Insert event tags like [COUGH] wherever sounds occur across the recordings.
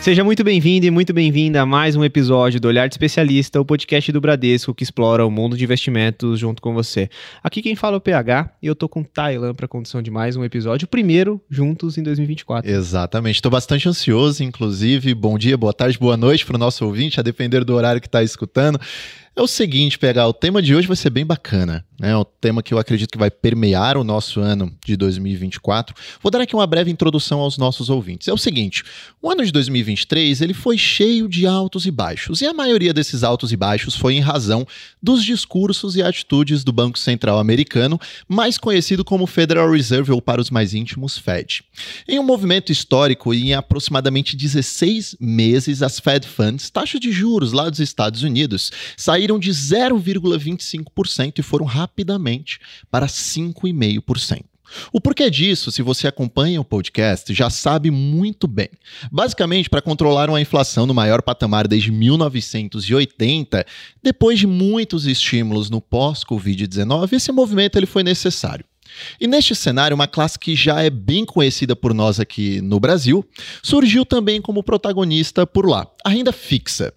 Seja muito bem-vindo e muito bem-vinda a mais um episódio do Olhar de Especialista, o podcast do Bradesco que explora o mundo de investimentos junto com você. Aqui quem fala é o PH e eu tô com Thailand para condição de mais um episódio, o primeiro juntos em 2024. Exatamente, estou bastante ansioso, inclusive. Bom dia, boa tarde, boa noite para o nosso ouvinte, a depender do horário que está escutando. É o seguinte, pegar o tema de hoje vai ser bem bacana, né? É tema que eu acredito que vai permear o nosso ano de 2024. Vou dar aqui uma breve introdução aos nossos ouvintes. É o seguinte, o ano de 2023, ele foi cheio de altos e baixos, e a maioria desses altos e baixos foi em razão dos discursos e atitudes do Banco Central americano, mais conhecido como Federal Reserve ou para os mais íntimos, Fed. Em um movimento histórico em aproximadamente 16 meses, as Fed Funds, taxas de juros lá dos Estados Unidos, saíram saíram de 0,25% e foram rapidamente para 5,5%. O porquê disso, se você acompanha o podcast, já sabe muito bem. Basicamente, para controlar uma inflação no maior patamar desde 1980, depois de muitos estímulos no pós-Covid-19, esse movimento ele foi necessário. E neste cenário, uma classe que já é bem conhecida por nós aqui no Brasil, surgiu também como protagonista por lá, a renda fixa.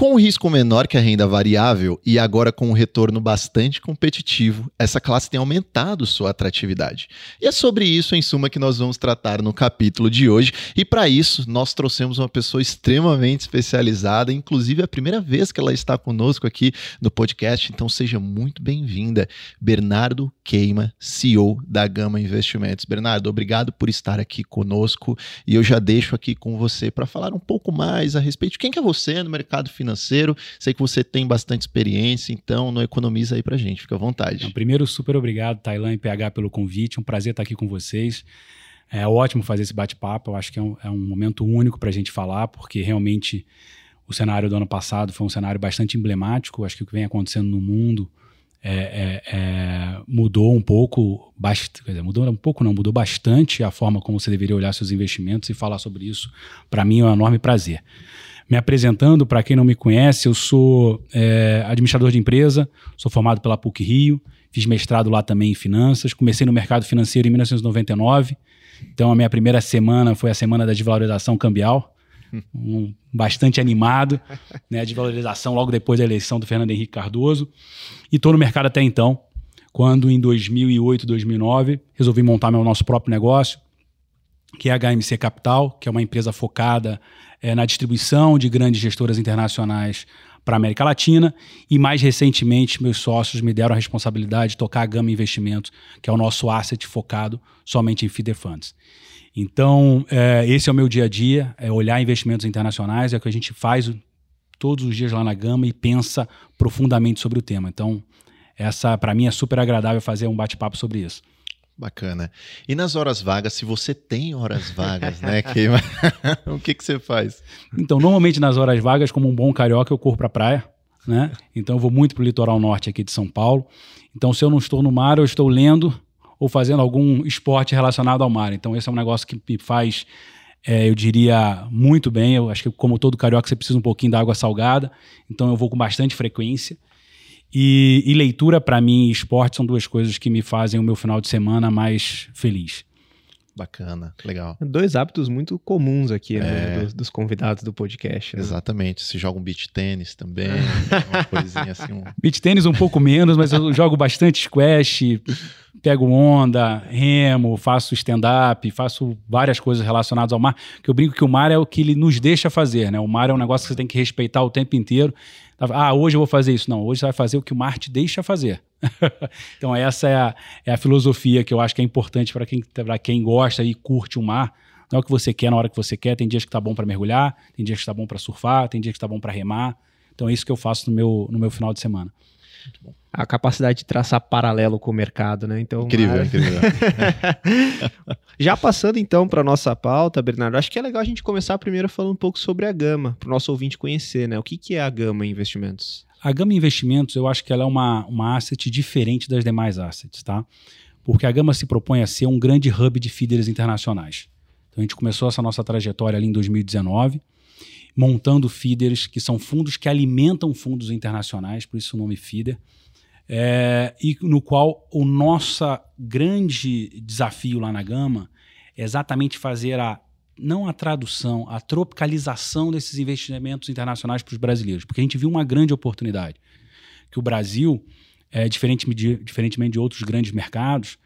Com um risco menor que a renda variável e agora com um retorno bastante competitivo, essa classe tem aumentado sua atratividade. E é sobre isso, em suma, que nós vamos tratar no capítulo de hoje. E para isso, nós trouxemos uma pessoa extremamente especializada, inclusive é a primeira vez que ela está conosco aqui no podcast, então seja muito bem-vinda, Bernardo Queima, CEO da Gama Investimentos. Bernardo, obrigado por estar aqui conosco e eu já deixo aqui com você para falar um pouco mais a respeito de quem que é você no mercado financeiro financeiro. Sei que você tem bastante experiência, então não economiza aí pra gente, fica à vontade. Então, primeiro, super obrigado, Tailan e PH, pelo convite. Um prazer estar aqui com vocês. É ótimo fazer esse bate-papo. Eu acho que é um, é um momento único para a gente falar, porque realmente o cenário do ano passado foi um cenário bastante emblemático. Acho que o que vem acontecendo no mundo é, é, é, mudou um pouco, bast... dizer, mudou um pouco não, mudou bastante a forma como você deveria olhar seus investimentos e falar sobre isso, para mim é um enorme prazer. Me apresentando, para quem não me conhece, eu sou é, administrador de empresa, sou formado pela PUC Rio, fiz mestrado lá também em finanças, comecei no mercado financeiro em 1999, então a minha primeira semana foi a semana da desvalorização cambial, um, bastante animado, né, a desvalorização logo depois da eleição do Fernando Henrique Cardoso, e estou no mercado até então, quando em 2008, 2009, resolvi montar meu nosso próprio negócio, que é a HMC Capital, que é uma empresa focada é, na distribuição de grandes gestoras internacionais para a América Latina e mais recentemente meus sócios me deram a responsabilidade de tocar a Gama Investimentos, que é o nosso asset focado somente em feeder funds. Então, é, esse é o meu dia a dia, é olhar investimentos internacionais, é o que a gente faz todos os dias lá na Gama e pensa profundamente sobre o tema. Então, essa para mim é super agradável fazer um bate-papo sobre isso. Bacana. E nas horas vagas, se você tem horas vagas, né, [LAUGHS] Queima, [LAUGHS] o que, que você faz? Então, normalmente nas horas vagas, como um bom carioca, eu corro para a praia, né? Então, eu vou muito para o litoral norte aqui de São Paulo. Então, se eu não estou no mar, eu estou lendo ou fazendo algum esporte relacionado ao mar. Então, esse é um negócio que me faz, é, eu diria, muito bem. Eu acho que, como todo carioca, você precisa um pouquinho da água salgada. Então, eu vou com bastante frequência. E, e leitura, para mim, e esporte são duas coisas que me fazem o meu final de semana mais feliz. Bacana, legal. Dois hábitos muito comuns aqui, né, é... né, dos, dos, convidados do podcast. Né? Exatamente. Se joga um beach tênis também, uma coisinha assim. Um... Beach tênis um pouco menos, mas eu jogo bastante squash, pego onda, remo, faço stand-up, faço várias coisas relacionadas ao mar, que eu brinco que o mar é o que ele nos deixa fazer, né? O mar é um negócio que você tem que respeitar o tempo inteiro. Ah, hoje eu vou fazer isso. Não, hoje você vai fazer o que o mar te deixa fazer. [LAUGHS] então, essa é a, é a filosofia que eu acho que é importante para quem, quem gosta e curte o mar. Não é o que você quer na hora que você quer. Tem dias que tá bom para mergulhar, tem dias que tá bom para surfar, tem dias que tá bom para remar. Então, é isso que eu faço no meu, no meu final de semana. A capacidade de traçar paralelo com o mercado, né? Então, incrível, mas... incrível. [LAUGHS] Já passando então para nossa pauta, Bernardo, acho que é legal a gente começar primeiro falando um pouco sobre a Gama, para o nosso ouvinte conhecer, né? O que, que é a Gama Investimentos? A Gama Investimentos, eu acho que ela é uma, uma asset diferente das demais assets, tá? Porque a Gama se propõe a ser um grande hub de feeders internacionais. Então a gente começou essa nossa trajetória ali em 2019, montando feeders que são fundos que alimentam fundos internacionais, por isso o nome feeder é, e no qual o nosso grande desafio lá na Gama é exatamente fazer a não a tradução, a tropicalização desses investimentos internacionais para os brasileiros, porque a gente viu uma grande oportunidade. Que o Brasil, é, diferente de, diferentemente de outros grandes mercados,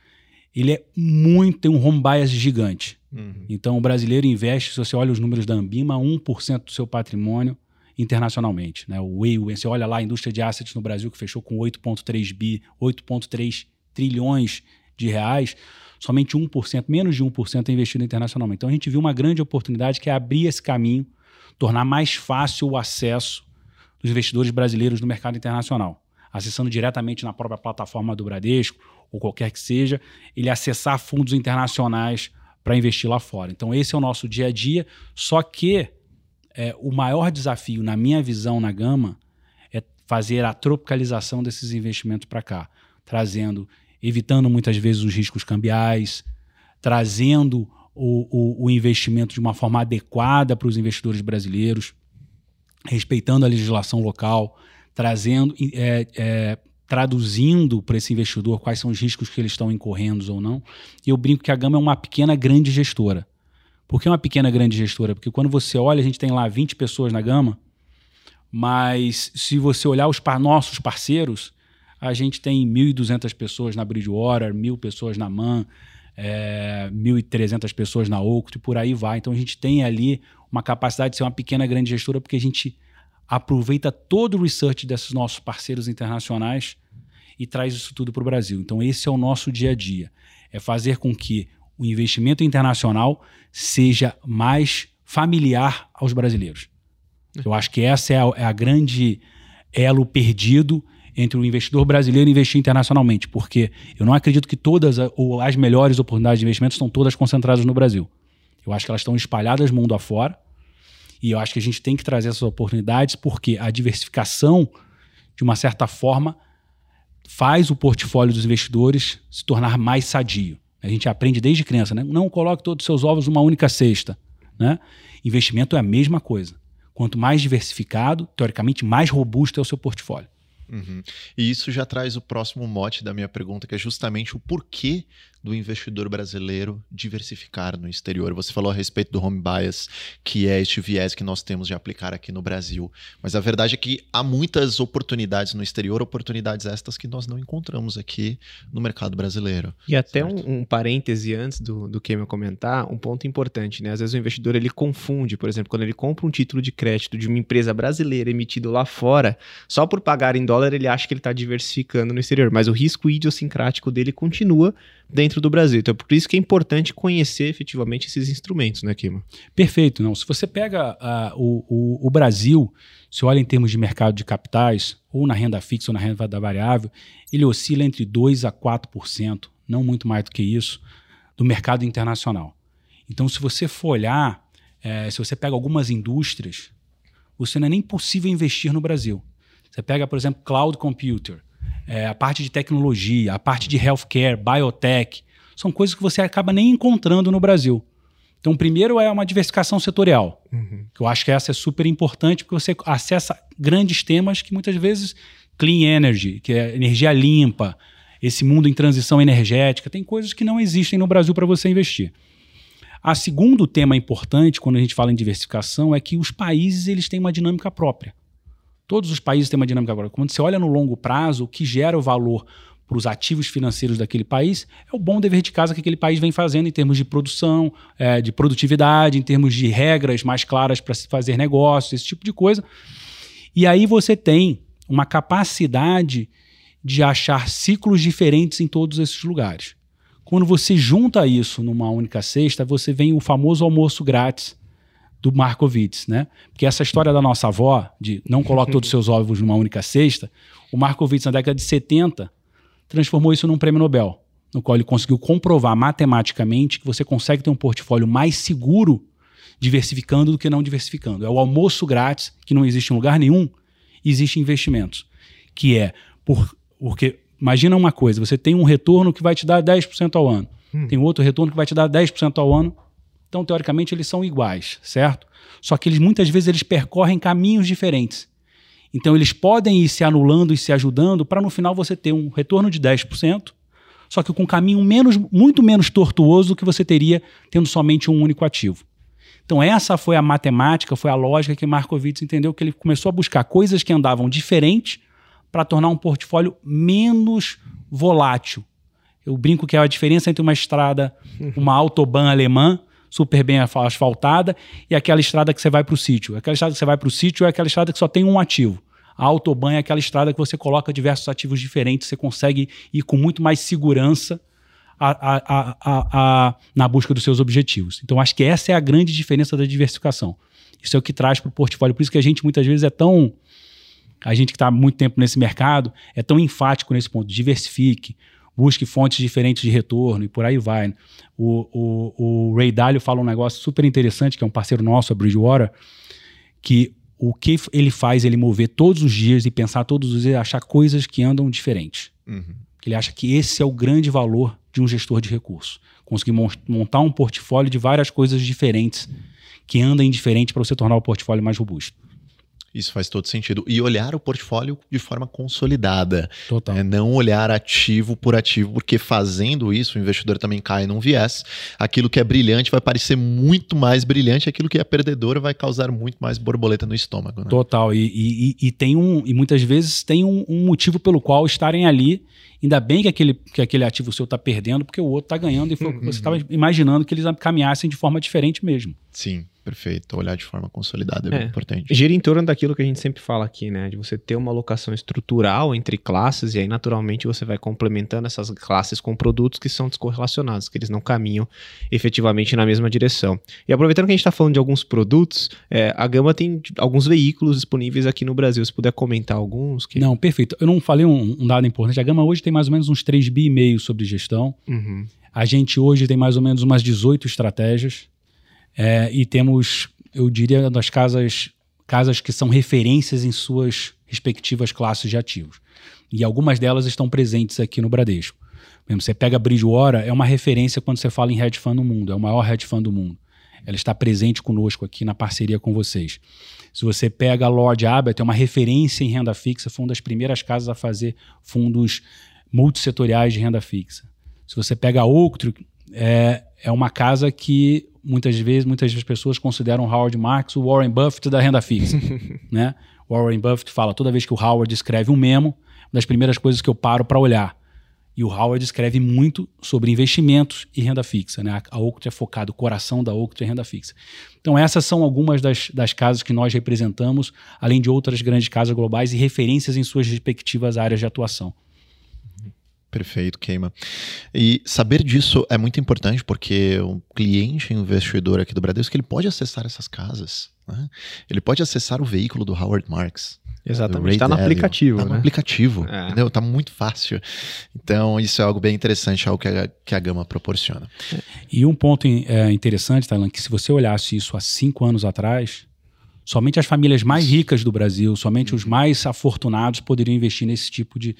ele é muito, tem um home bias gigante. Uhum. Então, o brasileiro investe, se você olha os números da Ambima, 1% do seu patrimônio internacionalmente. Né? O WEI, você olha lá a indústria de assets no Brasil, que fechou com 8,3 bi, 8,3 trilhões de reais, somente 1%, menos de 1% é investido internacionalmente. Então a gente viu uma grande oportunidade que é abrir esse caminho, tornar mais fácil o acesso dos investidores brasileiros no mercado internacional. Acessando diretamente na própria plataforma do Bradesco, ou qualquer que seja, ele acessar fundos internacionais para investir lá fora. Então esse é o nosso dia a dia, só que é, o maior desafio, na minha visão, na Gama, é fazer a tropicalização desses investimentos para cá, trazendo evitando muitas vezes os riscos cambiais, trazendo o, o, o investimento de uma forma adequada para os investidores brasileiros, respeitando a legislação local, trazendo, é, é, traduzindo para esse investidor quais são os riscos que eles estão incorrendo ou não. E eu brinco que a Gama é uma pequena grande gestora. Por que uma pequena grande gestora? Porque quando você olha, a gente tem lá 20 pessoas na Gama, mas se você olhar os par nossos parceiros, a gente tem 1.200 pessoas na Bridgewater, 1.000 pessoas na MAN, é, 1.300 pessoas na Oaktree, por aí vai. Então a gente tem ali uma capacidade de ser uma pequena grande gestora porque a gente aproveita todo o research desses nossos parceiros internacionais e traz isso tudo para o Brasil. Então esse é o nosso dia a dia, é fazer com que o investimento internacional seja mais familiar aos brasileiros. Eu acho que essa é a, é a grande elo perdido entre o investidor brasileiro e investir internacionalmente, porque eu não acredito que todas ou as melhores oportunidades de investimento estão todas concentradas no Brasil. Eu acho que elas estão espalhadas mundo afora e eu acho que a gente tem que trazer essas oportunidades porque a diversificação, de uma certa forma, faz o portfólio dos investidores se tornar mais sadio. A gente aprende desde criança, né? Não coloque todos os seus ovos numa única cesta. Né? Investimento é a mesma coisa. Quanto mais diversificado, teoricamente, mais robusto é o seu portfólio. Uhum. E isso já traz o próximo mote da minha pergunta, que é justamente o porquê do investidor brasileiro diversificar no exterior. Você falou a respeito do home bias, que é este viés que nós temos de aplicar aqui no Brasil. Mas a verdade é que há muitas oportunidades no exterior, oportunidades estas que nós não encontramos aqui no mercado brasileiro. E até um, um, parêntese antes do, do que eu comentar, um ponto importante, né? Às vezes o investidor ele confunde, por exemplo, quando ele compra um título de crédito de uma empresa brasileira emitido lá fora, só por pagar em dólar ele acha que ele está diversificando no exterior, mas o risco idiosincrático dele continua dentro do Brasil. Então, por isso que é importante conhecer efetivamente esses instrumentos, né, Kima? Perfeito. Não, se você pega uh, o, o, o, Brasil, se olha em termos de mercado de capitais, ou na renda fixa ou na renda variável, ele oscila entre 2% a 4%, não muito mais do que isso, do mercado internacional. Então, se você for olhar, é, se você pega algumas indústrias, você não é nem possível investir no Brasil. Você pega, por exemplo, cloud computer, é, a parte de tecnologia, a parte de healthcare, biotech, são coisas que você acaba nem encontrando no Brasil. Então, primeiro é uma diversificação setorial, uhum. que eu acho que essa é super importante, porque você acessa grandes temas que muitas vezes clean energy, que é energia limpa, esse mundo em transição energética, tem coisas que não existem no Brasil para você investir. A segundo tema importante quando a gente fala em diversificação é que os países eles têm uma dinâmica própria. Todos os países têm uma dinâmica agora. Quando você olha no longo prazo, o que gera o valor para os ativos financeiros daquele país é o bom dever de casa que aquele país vem fazendo em termos de produção, é, de produtividade, em termos de regras mais claras para se fazer negócios, esse tipo de coisa. E aí você tem uma capacidade de achar ciclos diferentes em todos esses lugares. Quando você junta isso numa única cesta, você vem o famoso almoço grátis do Markowitz, né? Porque essa história da nossa avó, de não coloque todos os seus ovos numa única cesta, o Markowitz, na década de 70, transformou isso num prêmio Nobel, no qual ele conseguiu comprovar matematicamente que você consegue ter um portfólio mais seguro diversificando do que não diversificando. É o almoço grátis, que não existe em lugar nenhum, existe investimentos, que é por, porque imagina uma coisa, você tem um retorno que vai te dar 10% ao ano, hum. tem outro retorno que vai te dar 10% ao ano, então, teoricamente, eles são iguais, certo? Só que eles muitas vezes eles percorrem caminhos diferentes. Então, eles podem ir se anulando e se ajudando para no final você ter um retorno de 10%, só que com um caminho menos, muito menos tortuoso do que você teria tendo somente um único ativo. Então, essa foi a matemática, foi a lógica que Markowitz entendeu que ele começou a buscar coisas que andavam diferentes para tornar um portfólio menos volátil. Eu brinco que é a diferença entre uma estrada, uma autobahn alemã, super bem asfaltada, e aquela estrada que você vai para o sítio. Aquela estrada que você vai para o sítio é aquela estrada que só tem um ativo. A autobahn é aquela estrada que você coloca diversos ativos diferentes, você consegue ir com muito mais segurança a, a, a, na busca dos seus objetivos. Então, acho que essa é a grande diferença da diversificação. Isso é o que traz para o portfólio. Por isso que a gente muitas vezes é tão a gente que está muito tempo nesse mercado é tão enfático nesse ponto. Diversifique, busque fontes diferentes de retorno e por aí vai. O, o, o Ray Dalio fala um negócio super interessante, que é um parceiro nosso, a Bridgewater, que o que ele faz ele mover todos os dias e pensar todos os dias, achar coisas que andam diferentes. Uhum. Ele acha que esse é o grande valor de um gestor de recursos. Conseguir montar um portfólio de várias coisas diferentes que andem diferente para você tornar o portfólio mais robusto. Isso faz todo sentido. E olhar o portfólio de forma consolidada. Total. É, não olhar ativo por ativo, porque fazendo isso, o investidor também cai num viés. Aquilo que é brilhante vai parecer muito mais brilhante, aquilo que é perdedor vai causar muito mais borboleta no estômago. Né? Total. E, e, e, tem um, e muitas vezes tem um, um motivo pelo qual estarem ali Ainda bem que aquele, que aquele ativo seu está perdendo, porque o outro está ganhando e foi, uhum. você estava imaginando que eles caminhassem de forma diferente mesmo. Sim. Perfeito. Olhar de forma consolidada é, é, importante. Gira em torno daquilo que a gente sempre fala aqui, né? De você ter uma alocação estrutural entre classes e aí, naturalmente, você vai complementando essas classes com produtos que são descorrelacionados, que eles não caminham efetivamente na mesma direção. E aproveitando que a gente está falando de alguns produtos, é, a Gama tem alguns veículos disponíveis aqui no Brasil. Se puder comentar alguns. Que... Não, perfeito. Eu não falei um, um, dado importante. A Gama hoje tem mais ou menos uns 3 bi e meio sobre gestão. Uhum. A gente hoje tem mais ou menos umas 18 estratégias. É, e temos, eu diria, das casas, casas que são referências em suas respectivas classes de ativos. E algumas delas estão presentes aqui no Bradesco. Mesmo, você pega Bridgewater, é uma referência quando você fala em hedge fund no mundo, é o maior hedge fund do mundo. Ela está presente conosco aqui na parceria com vocês. Se você pega a Lord Abbott, é uma referência em renda fixa, foi uma das primeiras casas a fazer fundos multissetoriais de renda fixa. Se você pega a Oaktree, é, é uma casa que muitas vezes muitas pessoas consideram Howard Marks o Warren Buffett da renda fixa, [LAUGHS] né? Warren Buffett fala toda vez que o Howard escreve um memo, uma das primeiras coisas que eu paro para olhar. E o Howard escreve muito sobre investimentos e renda fixa, né? A Oaktree é focado, o coração da Oaktree é renda fixa. Então essas são algumas das, das casas que nós representamos, além de outras grandes casas globais e referências em suas respectivas áreas de atuação. Perfeito, Keima. E saber disso é muito importante porque o cliente investidor aqui do Bradesco ele pode acessar essas casas. Né? Ele pode acessar o veículo do Howard Marks. Exatamente. Está no aplicativo. Está né? no aplicativo. É. Entendeu? Está muito fácil. Então, isso é algo bem interessante, algo que a, que a Gama proporciona. E um ponto é, interessante, Thailand, que se você olhasse isso há cinco anos atrás, somente as famílias mais ricas do Brasil, somente os mais afortunados poderiam investir nesse tipo de,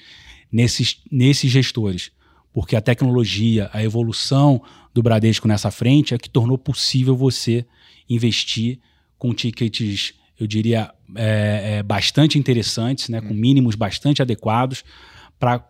nesses, nesses gestores. Porque a tecnologia, a evolução do Bradesco nessa frente é que tornou possível você investir com tickets, eu diria, é, é, bastante interessantes, né, com uhum. mínimos bastante adequados para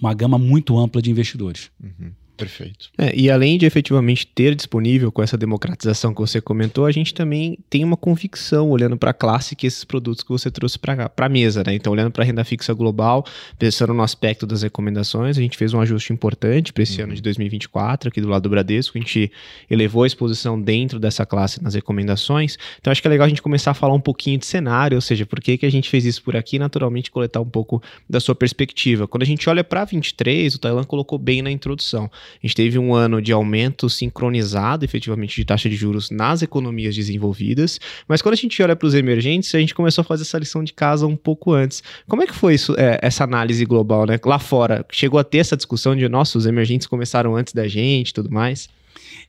uma gama muito ampla de investidores. Uhum. Perfeito. É, e além de efetivamente ter disponível com essa democratização que você comentou, a gente também tem uma convicção olhando para a classe que esses produtos que você trouxe para a mesa, né? Então, olhando para a renda fixa global, pensando no aspecto das recomendações, a gente fez um ajuste importante para esse uhum. ano de 2024 aqui do lado do Bradesco, a gente elevou a exposição dentro dessa classe nas recomendações. Então, acho que é legal a gente começar a falar um pouquinho de cenário, ou seja, por que, que a gente fez isso por aqui, naturalmente coletar um pouco da sua perspectiva. Quando a gente olha para 23, o Tailan colocou bem na introdução. A gente teve um ano de aumento sincronizado, efetivamente, de taxa de juros nas economias desenvolvidas, mas quando a gente olha para os emergentes, a gente começou a fazer essa lição de casa um pouco antes. Como é que foi isso, é, essa análise global, né? Lá fora, chegou a ter essa discussão de, nossa, os emergentes começaram antes da gente e tudo mais?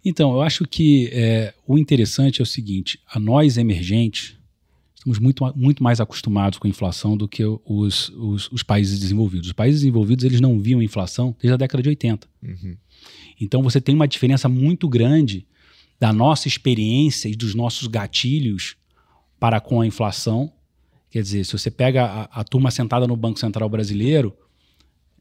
Então, eu acho que é, o interessante é o seguinte: a nós emergentes, estamos muito, muito mais acostumados com a inflação do que os, os, os, países desenvolvidos. Os países desenvolvidos eles não viam inflação desde a década de 80. Uhum. Então você tem uma diferença muito grande da nossa experiência e dos nossos gatilhos para com a inflação. Quer dizer, se você pega a, a turma sentada no Banco Central brasileiro,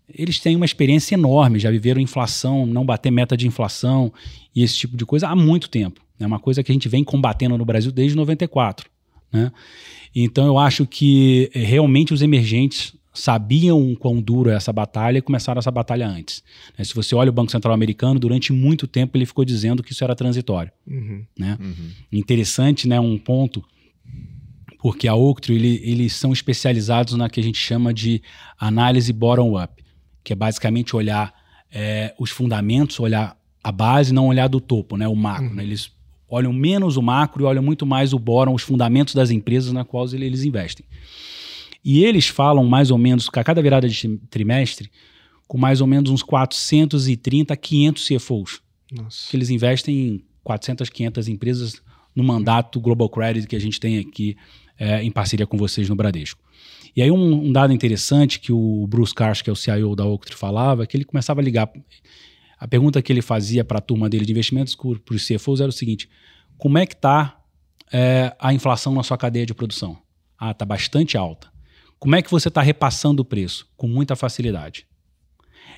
eles têm uma experiência enorme, já viveram inflação, não bater meta de inflação e esse tipo de coisa há muito tempo. É uma coisa que a gente vem combatendo no Brasil desde 94. Né? Então eu acho que eh, realmente os emergentes sabiam quão duro é essa batalha e começaram essa batalha antes. Né? Se você olha o Banco Central americano, durante muito tempo ele ficou dizendo que isso era transitório. Uhum. Né? Uhum. Interessante, né, um ponto, porque a Octro, ele, eles são especializados na que a gente chama de análise bottom-up, que é basicamente olhar é, os fundamentos, olhar a base, não olhar do topo, né, o macro. Uhum. Né? Eles olham menos o macro e olham muito mais o bottom, os fundamentos das empresas na quais eles investem. E eles falam mais ou menos, a cada virada de trimestre, com mais ou menos uns 430 500 CFOs. Nossa. Que eles investem em 400, 500 empresas no mandato Global Credit que a gente tem aqui é, em parceria com vocês no Bradesco. E aí um, um, dado interessante que o Bruce Karsh, que é o CIO da Oaktree, falava, que ele começava a ligar. A pergunta que ele fazia para a turma dele de investimentos para os CFOs era o seguinte, como é que está é, a inflação na sua cadeia de produção? Ah, está bastante alta. Como é que você está repassando o preço? Com muita facilidade.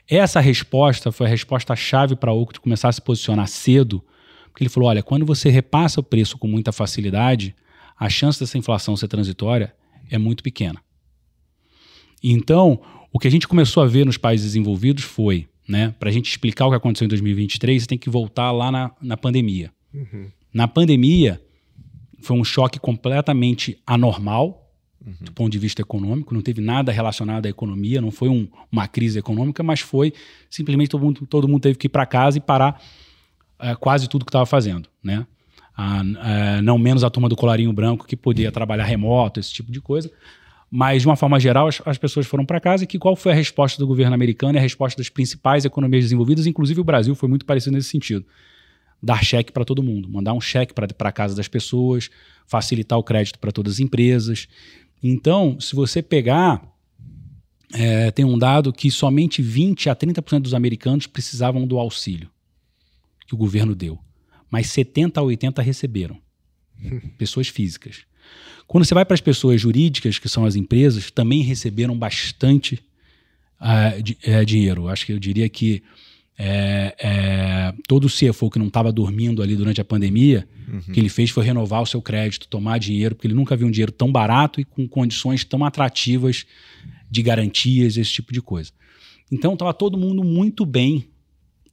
Essa resposta foi a resposta-chave para o Oaktree começar a se posicionar cedo, porque ele falou: olha, quando você repassa o preço com muita facilidade, a chance dessa inflação ser transitória é muito pequena. Então, o que a gente começou a ver nos países desenvolvidos foi, né, para a gente explicar o que aconteceu em 2023, você tem que voltar lá na, na pandemia. Uhum. Na pandemia, foi um choque completamente anormal, uhum. do ponto de vista econômico, não teve nada relacionado à economia, não foi um, uma crise econômica, mas foi simplesmente todo mundo, todo mundo teve que ir para casa e parar é, quase tudo que estava fazendo, né? é, não menos a turma do colarinho branco que podia trabalhar remoto, esse tipo de coisa. Mas, de uma forma geral, as, as pessoas foram para casa e que qual foi a resposta do governo americano e a resposta das principais economias desenvolvidas, inclusive o Brasil foi muito parecido nesse sentido. Dar cheque para todo mundo, mandar um cheque para casa das pessoas, facilitar o crédito para todas as empresas, então, se você pegar, é, tem um dado que somente 20 a 30% dos americanos precisavam do auxílio que o governo deu, mas 70 a 80 receberam. Pessoas físicas. Quando você vai para as pessoas jurídicas, que são as empresas, também receberam bastante uh, de, uh, dinheiro. Acho que eu diria que é, é, todo o CFO que não estava dormindo ali durante a pandemia, uhum. o que ele fez foi renovar o seu crédito, tomar dinheiro, porque ele nunca viu um dinheiro tão barato e com condições tão atrativas de garantias, esse tipo de coisa. Então estava todo mundo muito bem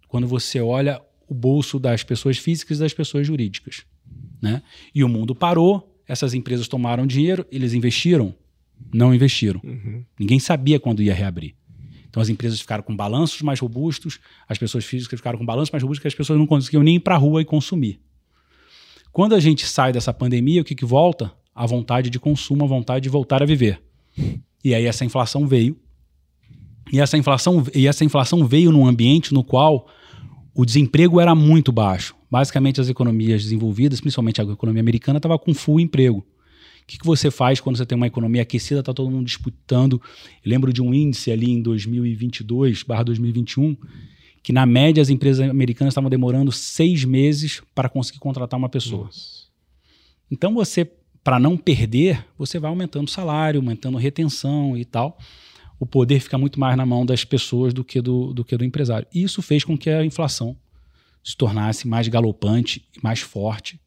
quando você olha o bolso das pessoas físicas e das pessoas jurídicas. Né? E o mundo parou, essas empresas tomaram dinheiro, eles investiram? Não investiram. Uhum. Ninguém sabia quando ia reabrir. Então as empresas ficaram com balanços mais robustos, as pessoas físicas ficaram com balanços mais robustos que as pessoas não conseguiam nem ir para a rua e consumir. Quando a gente sai dessa pandemia, o que, que volta? A vontade de consumo, a vontade de voltar a viver. E aí essa inflação veio. E essa inflação, e essa inflação veio num ambiente no qual o desemprego era muito baixo. Basicamente, as economias desenvolvidas, principalmente a economia americana, estava com full emprego. O que, que você faz quando você tem uma economia aquecida, está todo mundo disputando? Eu lembro de um índice ali em 2022, barra 2021, que na média as empresas americanas estavam demorando seis meses para conseguir contratar uma pessoa. Nossa. Então você, para não perder, você vai aumentando o salário, aumentando retenção e tal. O poder fica muito mais na mão das pessoas do que do, do que do empresário. E isso fez com que a inflação se tornasse mais galopante e mais forte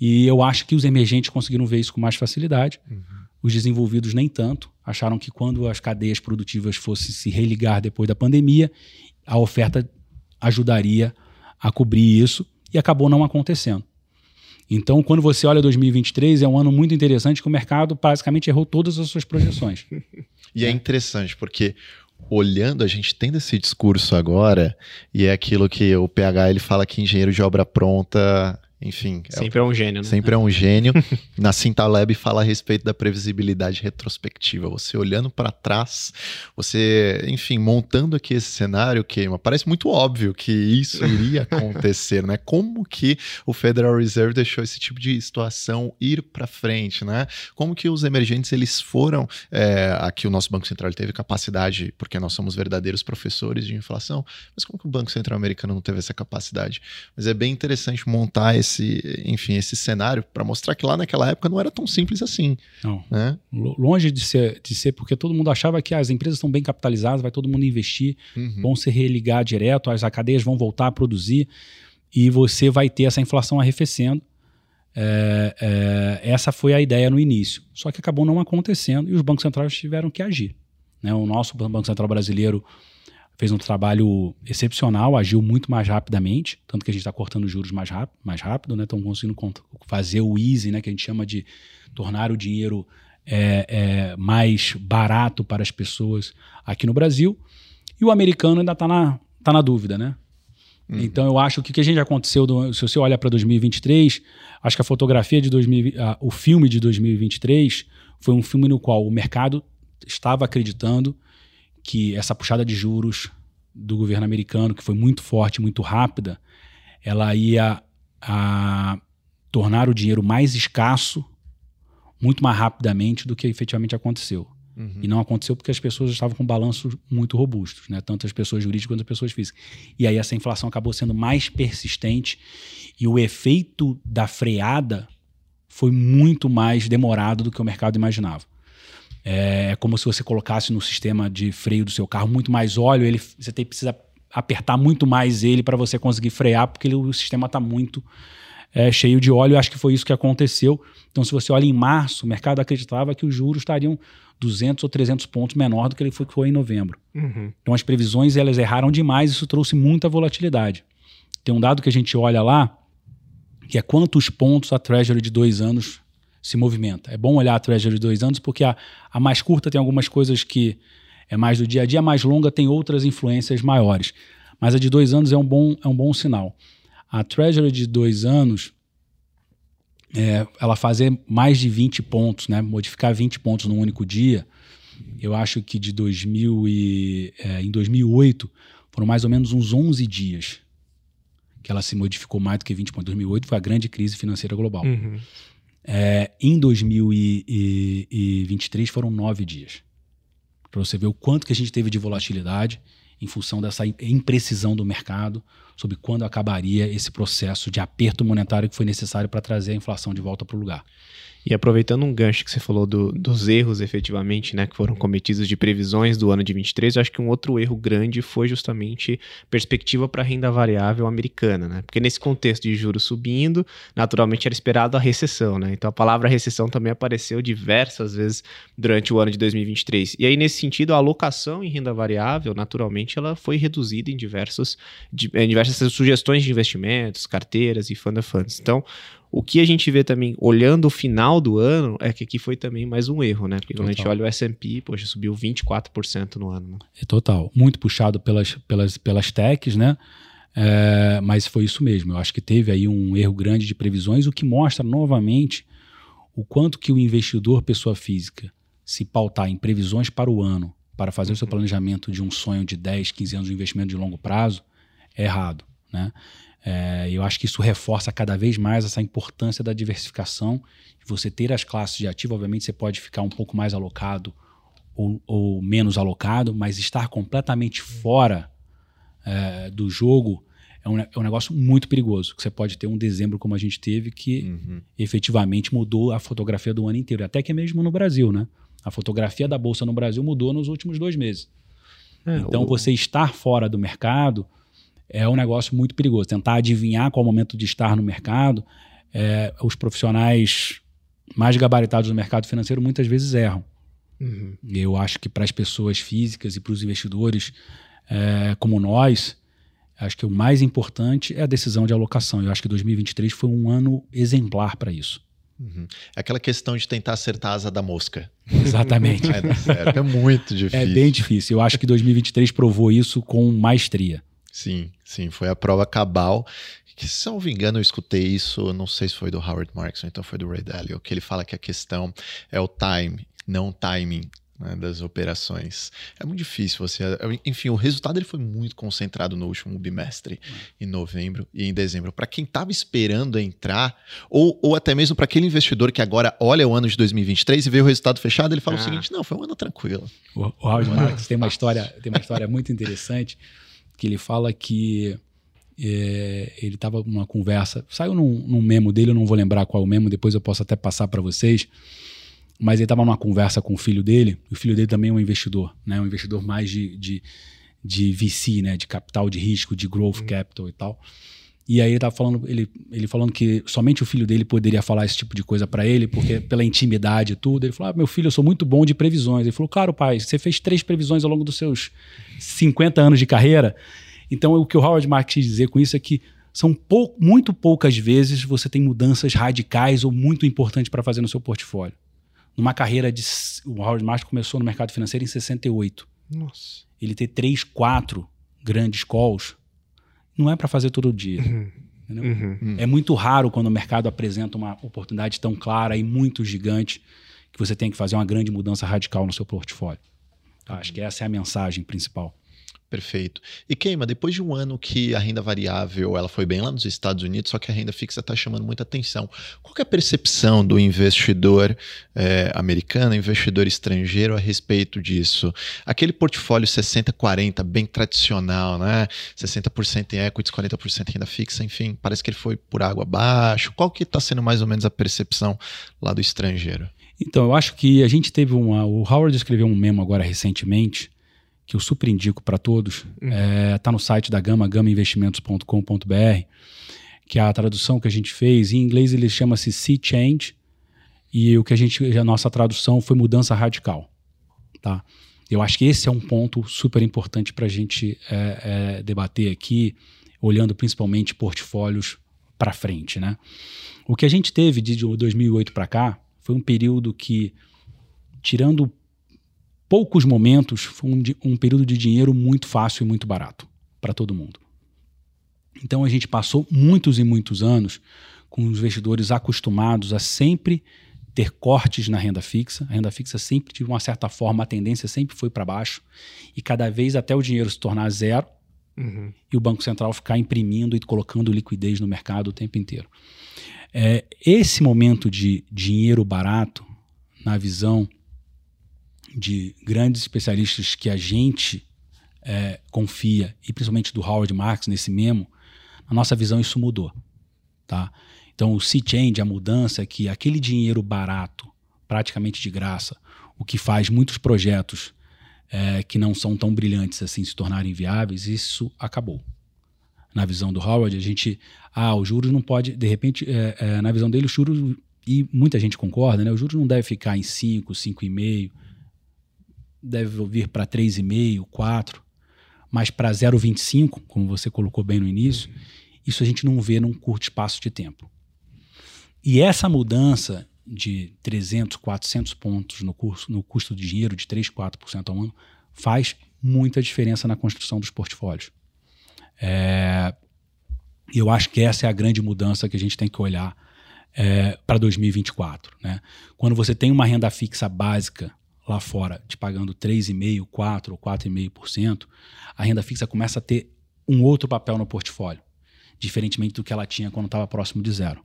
e eu acho que os emergentes conseguiram ver isso com mais facilidade. Uhum. Os desenvolvidos nem tanto. Acharam que quando as cadeias produtivas fossem se religar depois da pandemia, a oferta ajudaria a cobrir isso e acabou não acontecendo. Então, quando você olha 2023, é um ano muito interessante que o mercado basicamente errou todas as suas projeções. [LAUGHS] e é. é interessante porque olhando, a gente tendo esse discurso agora, e é aquilo que o PH ele fala que engenheiro de obra pronta enfim. É sempre é, é um gênio, né? Sempre é um [LAUGHS] gênio. Na Cintalab fala a respeito da previsibilidade retrospectiva. Você olhando para trás, você, enfim, montando aqui esse cenário que parece muito óbvio que isso iria acontecer, né? Como que o Federal Reserve deixou esse tipo de situação ir para frente, né? Como que os emergentes eles foram, é, aqui o nosso Banco Central teve capacidade, porque nós somos verdadeiros professores de inflação, mas como que o Banco Central americano não teve essa capacidade? Mas é bem interessante montar esse esse, enfim, esse cenário para mostrar que lá naquela época não era tão simples assim. Não. Né? Longe de ser, de ser, porque todo mundo achava que as empresas estão bem capitalizadas, vai todo mundo investir, uhum. vão se religar direto, as cadeias vão voltar a produzir. e você vai ter essa inflação arrefecendo. É, é, essa foi a ideia no início. Só que acabou não acontecendo e os bancos centrais tiveram que agir. Né? O nosso Banco Central brasileiro fez um trabalho excepcional, agiu muito mais rapidamente, tanto que a gente está cortando juros mais rápido, mais rápido, né? Estão conseguindo fazer o easy, né? Que a gente chama de tornar o dinheiro é, é, mais barato para as pessoas aqui no Brasil. E o americano ainda está na, tá na dúvida, né? Uhum. Então eu acho que o que a gente aconteceu, do, se você olha para 2023, acho que a fotografia de 2000, uh, o filme de 2023 foi um filme no qual o mercado estava acreditando que essa puxada de juros do governo americano, que foi muito forte, muito rápida, ela ia a, tornar o dinheiro mais escasso muito mais rapidamente do que efetivamente aconteceu. Uhum. E não aconteceu porque as pessoas estavam com balanços muito robustos, né? tanto as pessoas jurídicas quanto as pessoas físicas. E aí essa inflação acabou sendo mais persistente e o efeito da freada foi muito mais demorado do que o mercado imaginava. É, é como se você colocasse no sistema de freio do seu carro muito mais óleo, ele, você tem, precisa apertar muito mais ele para você conseguir frear, porque ele, o sistema está muito é, cheio de óleo. Acho que foi isso que aconteceu. Então, se você olha em março, o mercado acreditava que os juros estariam 200 ou 300 pontos menor do que ele foi, foi em novembro. Uhum. Então, as previsões elas erraram demais. Isso trouxe muita volatilidade. Tem um dado que a gente olha lá, que é quantos pontos a Treasury de dois anos se movimenta. É bom olhar a Treasury de dois anos, porque a, a mais curta tem algumas coisas que é mais do dia a dia, a mais longa tem outras influências maiores. Mas a de dois anos é um bom, é um bom sinal. A Treasury de dois anos, é, ela fazer mais de 20 pontos, né, modificar 20 pontos num único dia, eu acho que de 2000 e, é, em 2008 foram mais ou menos uns 11 dias que ela se modificou mais do que 20 pontos. 2008 foi a grande crise financeira global. Uhum. É, em 2023 foram nove dias. Para você ver o quanto que a gente teve de volatilidade em função dessa imprecisão do mercado sobre quando acabaria esse processo de aperto monetário que foi necessário para trazer a inflação de volta para o lugar. E aproveitando um gancho que você falou do, dos erros efetivamente, né, que foram cometidos de previsões do ano de 23, eu acho que um outro erro grande foi justamente perspectiva para renda variável americana, né? Porque nesse contexto de juros subindo, naturalmente era esperado a recessão, né? Então a palavra recessão também apareceu diversas vezes durante o ano de 2023. E aí nesse sentido, a alocação em renda variável, naturalmente, ela foi reduzida em diversos em diversas sugestões de investimentos, carteiras e fund of funds. Então, o que a gente vê também, olhando o final do ano, é que aqui foi também mais um erro, né? Porque quando total. a gente olha o S&P, poxa, subiu 24% no ano. Né? É total. Muito puxado pelas, pelas, pelas techs, né? É, mas foi isso mesmo. Eu acho que teve aí um erro grande de previsões, o que mostra novamente o quanto que o investidor, pessoa física, se pautar em previsões para o ano, para fazer uhum. o seu uhum. planejamento de um sonho de 10, 15 anos de investimento de longo prazo, é errado. Né? É, eu acho que isso reforça cada vez mais essa importância da diversificação. Você ter as classes de ativo, obviamente, você pode ficar um pouco mais alocado ou, ou menos alocado, mas estar completamente fora é, do jogo é um, é um negócio muito perigoso. Que você pode ter um dezembro como a gente teve, que uhum. efetivamente mudou a fotografia do ano inteiro. Até que mesmo no Brasil, né? A fotografia da Bolsa no Brasil mudou nos últimos dois meses. É, então, o... você estar fora do mercado é um negócio muito perigoso. Tentar adivinhar qual é o momento de estar no mercado, é, os profissionais mais gabaritados do mercado financeiro muitas vezes erram. Uhum. Eu acho que para as pessoas físicas e para os investidores é, como nós, acho que o mais importante é a decisão de alocação. Eu acho que 2023 foi um ano exemplar para isso. Uhum. É aquela questão de tentar acertar a asa da mosca. Exatamente. [LAUGHS] é, é muito difícil. É bem difícil. Eu acho que 2023 provou isso com maestria. Sim, sim, foi a prova cabal. Que, se não me engano, eu escutei isso, não sei se foi do Howard Marks ou então foi do Ray Dalio, que ele fala que a questão é o time, não o timing né, das operações. É muito difícil você. Enfim, o resultado ele foi muito concentrado no último bimestre, uhum. em novembro e em dezembro. Para quem estava esperando entrar, ou, ou até mesmo para aquele investidor que agora olha o ano de 2023 e vê o resultado fechado, ele fala ah. o seguinte: não, foi um ano tranquilo. O, o Howard Marks tem uma história, tem uma história muito interessante que ele fala que é, ele estava numa conversa, saiu num, num, memo dele, eu não vou lembrar qual é o memo, depois eu posso até passar para vocês, mas ele estava numa conversa com o filho dele, o filho dele também é um investidor, né, um investidor mais de, de, de VC, né, de capital de risco, de growth uhum. capital e tal, E aí ele tava falando, ele, ele falando que somente o filho dele poderia falar esse tipo de coisa para ele, porque pela intimidade e tudo. Ele falou: ah, meu filho, eu sou muito bom de previsões. Ele falou: claro, pai, você fez três previsões ao longo dos seus 50 anos de carreira. Então, o que o Howard Marks quis dizer com isso é que são pou, muito poucas vezes você tem mudanças radicais ou muito importantes para fazer no seu portfólio. Numa carreira de. O Howard Marks começou no mercado financeiro em 68. Nossa. Ele ter três, quatro grandes calls não é para fazer todo dia. Uhum. Uhum. É muito raro quando o mercado apresenta uma oportunidade tão clara e muito gigante que você tem que fazer uma grande mudança radical no seu portfólio. Tá? Acho que essa é a mensagem principal. Perfeito. E Keima, depois de um ano que a renda variável ela foi bem lá nos Estados Unidos, só que a renda fixa está chamando muita atenção. Qual é a percepção do investidor é, americano, investidor estrangeiro a respeito disso? Aquele portfólio 60-40 bem tradicional, né? 60% em equities, 40% em renda fixa, enfim, parece que ele foi por água abaixo. Qual que está sendo mais ou menos a percepção lá do estrangeiro? Então, eu acho que a gente teve uma. O Howard escreveu um memo agora recentemente que eu super indico para todos, está uhum. é, tá no site da Gama, gamainvestimentos.com.br, que é a tradução que a gente fez. Em inglês ele chama-se Sea Change, e o que a gente, a nossa tradução foi mudança radical. Tá? Eu acho que esse é um ponto super importante para a gente é, é, debater aqui, olhando principalmente portfólios para frente. Né? O que a gente teve de 2008 para cá foi um período que, tirando poucos momentos, foi um, um período de dinheiro muito fácil e muito barato para todo mundo. Então a gente passou muitos e muitos anos com os investidores acostumados a sempre ter cortes na renda fixa. A renda fixa sempre, de uma certa forma, a tendência sempre foi para baixo. E cada vez até o dinheiro se tornar zero uhum. e o Banco Central ficar imprimindo e colocando liquidez no mercado o tempo inteiro. É, esse momento de dinheiro barato, na visão de grandes especialistas que a gente é, confia, e principalmente do Howard Marks nesse memo, na nossa visão isso mudou. Tá? Então o sea change, a mudança é que aquele dinheiro barato, praticamente de graça, o que faz muitos projetos é, que não são tão brilhantes assim se tornarem viáveis, isso acabou. Na visão do Howard, a gente, ah, os juros não pode, de repente, é, é, na visão dele, os juros, e muita gente concorda, né, os juros não deve ficar em 5, 5,5, deve vir para 3,5, 4, mas para 0,25, como você colocou bem no início, isso a gente não vê num curto espaço de tempo. E essa mudança de 300, 400 pontos no, curso, no custo de dinheiro de 3, 4% ao ano faz muita diferença na construção dos portfólios. É, eu acho que essa é a grande mudança que a gente tem que olhar é, para 2024. Né? Quando você tem uma renda fixa básica lá fora te pagando 3,5%, 4% ou 4,5%, a renda fixa começa a ter um outro papel no portfólio, diferentemente do que ela tinha quando estava próximo de zero.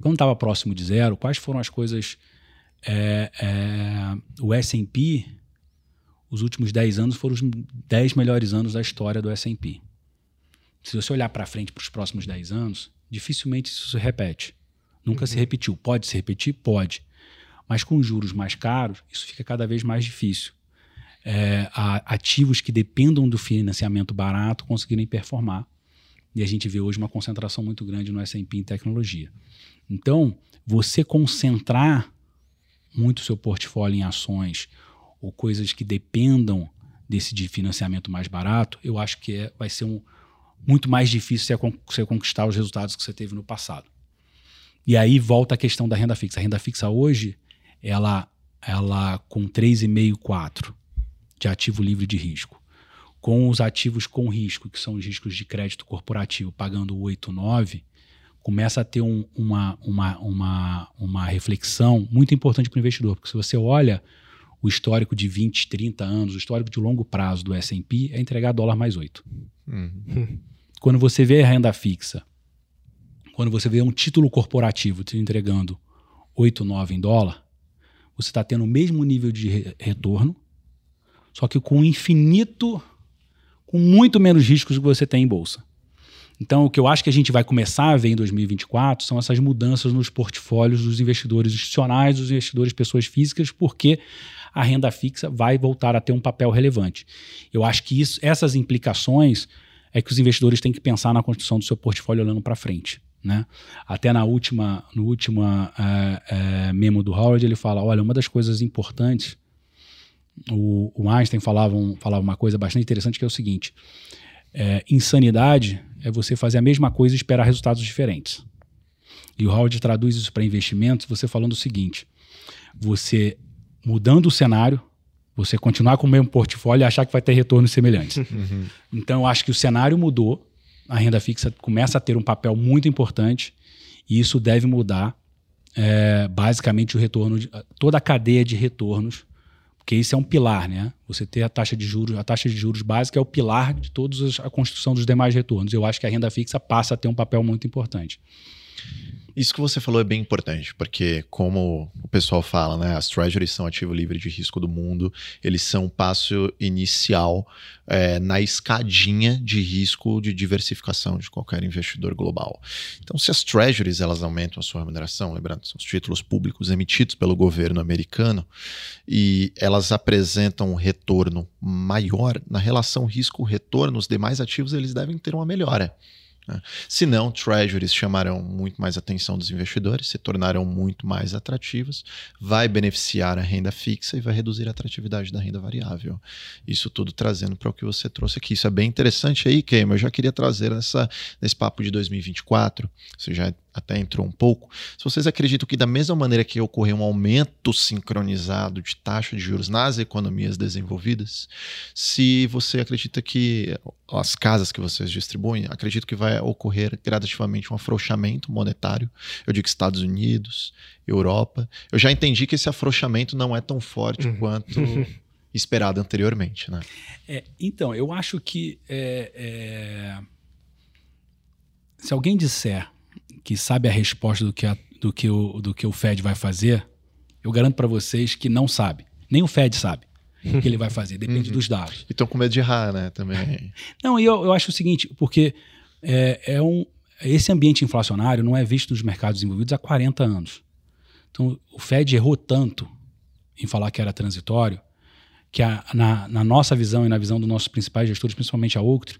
Quando estava próximo de zero, quais foram as coisas. É, é, o SP, os últimos 10 anos foram os 10 melhores anos da história do SP. Se você olhar para frente para os próximos 10 anos, dificilmente isso se repete. Nunca uhum. se repetiu. Pode se repetir? Pode. Mas com juros mais caros, isso fica cada vez mais difícil. É, ativos que dependam do financiamento barato conseguirem performar. E a gente vê hoje uma concentração muito grande no S&P em tecnologia. Então, você concentrar muito seu portfólio em ações ou coisas que dependam desse de financiamento mais barato, eu acho que é, vai ser um, muito mais difícil você conquistar os resultados que você teve no passado. E aí volta a questão da renda fixa. A renda fixa hoje ela, ela com 3,5, 4 de ativo livre de risco, com os ativos com risco, que são os riscos de crédito corporativo, pagando 8, 9, começa a ter um, uma, uma, uma, uma reflexão muito importante para o investidor, porque se você olha o histórico de 20, 30 anos, o histórico de longo prazo do S&P é entregar dólar mais 8. Uhum. Quando você vê a renda fixa, quando você vê um título corporativo te entregando 8, 9 em dólar, você está tendo o mesmo nível de re retorno, só que com infinito, com muito menos riscos que você tem em bolsa. Então, o que eu acho que a gente vai começar a ver em 2024 são essas mudanças nos portfólios dos investidores institucionais, dos investidores pessoas físicas, porque a renda fixa vai voltar a ter um papel relevante. Eu acho que isso, essas implicações é que os investidores têm que pensar na construção do seu portfólio olhando para frente. Né? Até na última, no último é, é, memo do Howard, ele fala: olha, uma das coisas importantes, o, o Einstein falava, um, falava uma coisa bastante interessante que é o seguinte: é, insanidade é você fazer a mesma coisa e esperar resultados diferentes. E o Howard traduz isso para investimentos você falando o seguinte: você mudando o cenário, você continuar com o mesmo portfólio e achar que vai ter retornos semelhantes. [LAUGHS] Uhum. Então, eu acho que o cenário mudou, a renda fixa começa a ter um papel muito importante e isso deve mudar é, basicamente o retorno, de, toda a cadeia de retornos, porque isso é um pilar, né? Você ter a taxa de juros, a taxa de juros básica é o pilar de toda a construção dos demais retornos. Eu acho que a renda fixa passa a ter um papel muito importante. Isso que você falou é bem importante, porque como o pessoal fala, né, as treasuries são ativo livre de risco do mundo, eles são um passo inicial é, na escadinha de risco de diversificação de qualquer investidor global. Então, se as treasuries elas aumentam a sua remuneração, lembrando, são os títulos públicos emitidos pelo governo americano, e elas apresentam um retorno maior na relação risco-retorno, os demais ativos eles devem ter uma melhora. Né? Se não, treasuries chamarão muito mais atenção dos investidores, se tornarão muito mais atrativas, vai beneficiar a renda fixa e vai reduzir a atratividade da renda variável. Isso tudo trazendo para o que você trouxe aqui. Isso é bem interessante aí, Keima. Eu já queria trazer nessa, nesse papo de 2024. Você já até entrou um pouco. Se vocês acreditam que, da mesma maneira que ocorreu um aumento sincronizado de taxa de juros nas economias desenvolvidas, se você acredita que as casas que vocês distribuem, acredito que vai ocorrer gradativamente um afrouxamento monetário. Eu digo Estados Unidos, Europa. Eu já entendi que esse afrouxamento não é tão forte uhum. quanto. esperado anteriormente, né? É, então, eu acho que é, é... se alguém disser que sabe a resposta do que, a, do que, o, do que o Fed vai fazer, eu garanto para vocês que não sabe. Nem o Fed sabe o que ele vai fazer, [LAUGHS] depende uhum. dos dados. E estão com medo de errar, né? Também. [LAUGHS] não, e eu, eu acho o seguinte, porque é, é um, esse ambiente inflacionário não é visto nos mercados desenvolvidos há 40 anos. Então, o Fed errou tanto em falar que era transitório, que a, na, na, nossa visão e na visão dos nossos principais gestores, principalmente a Outro,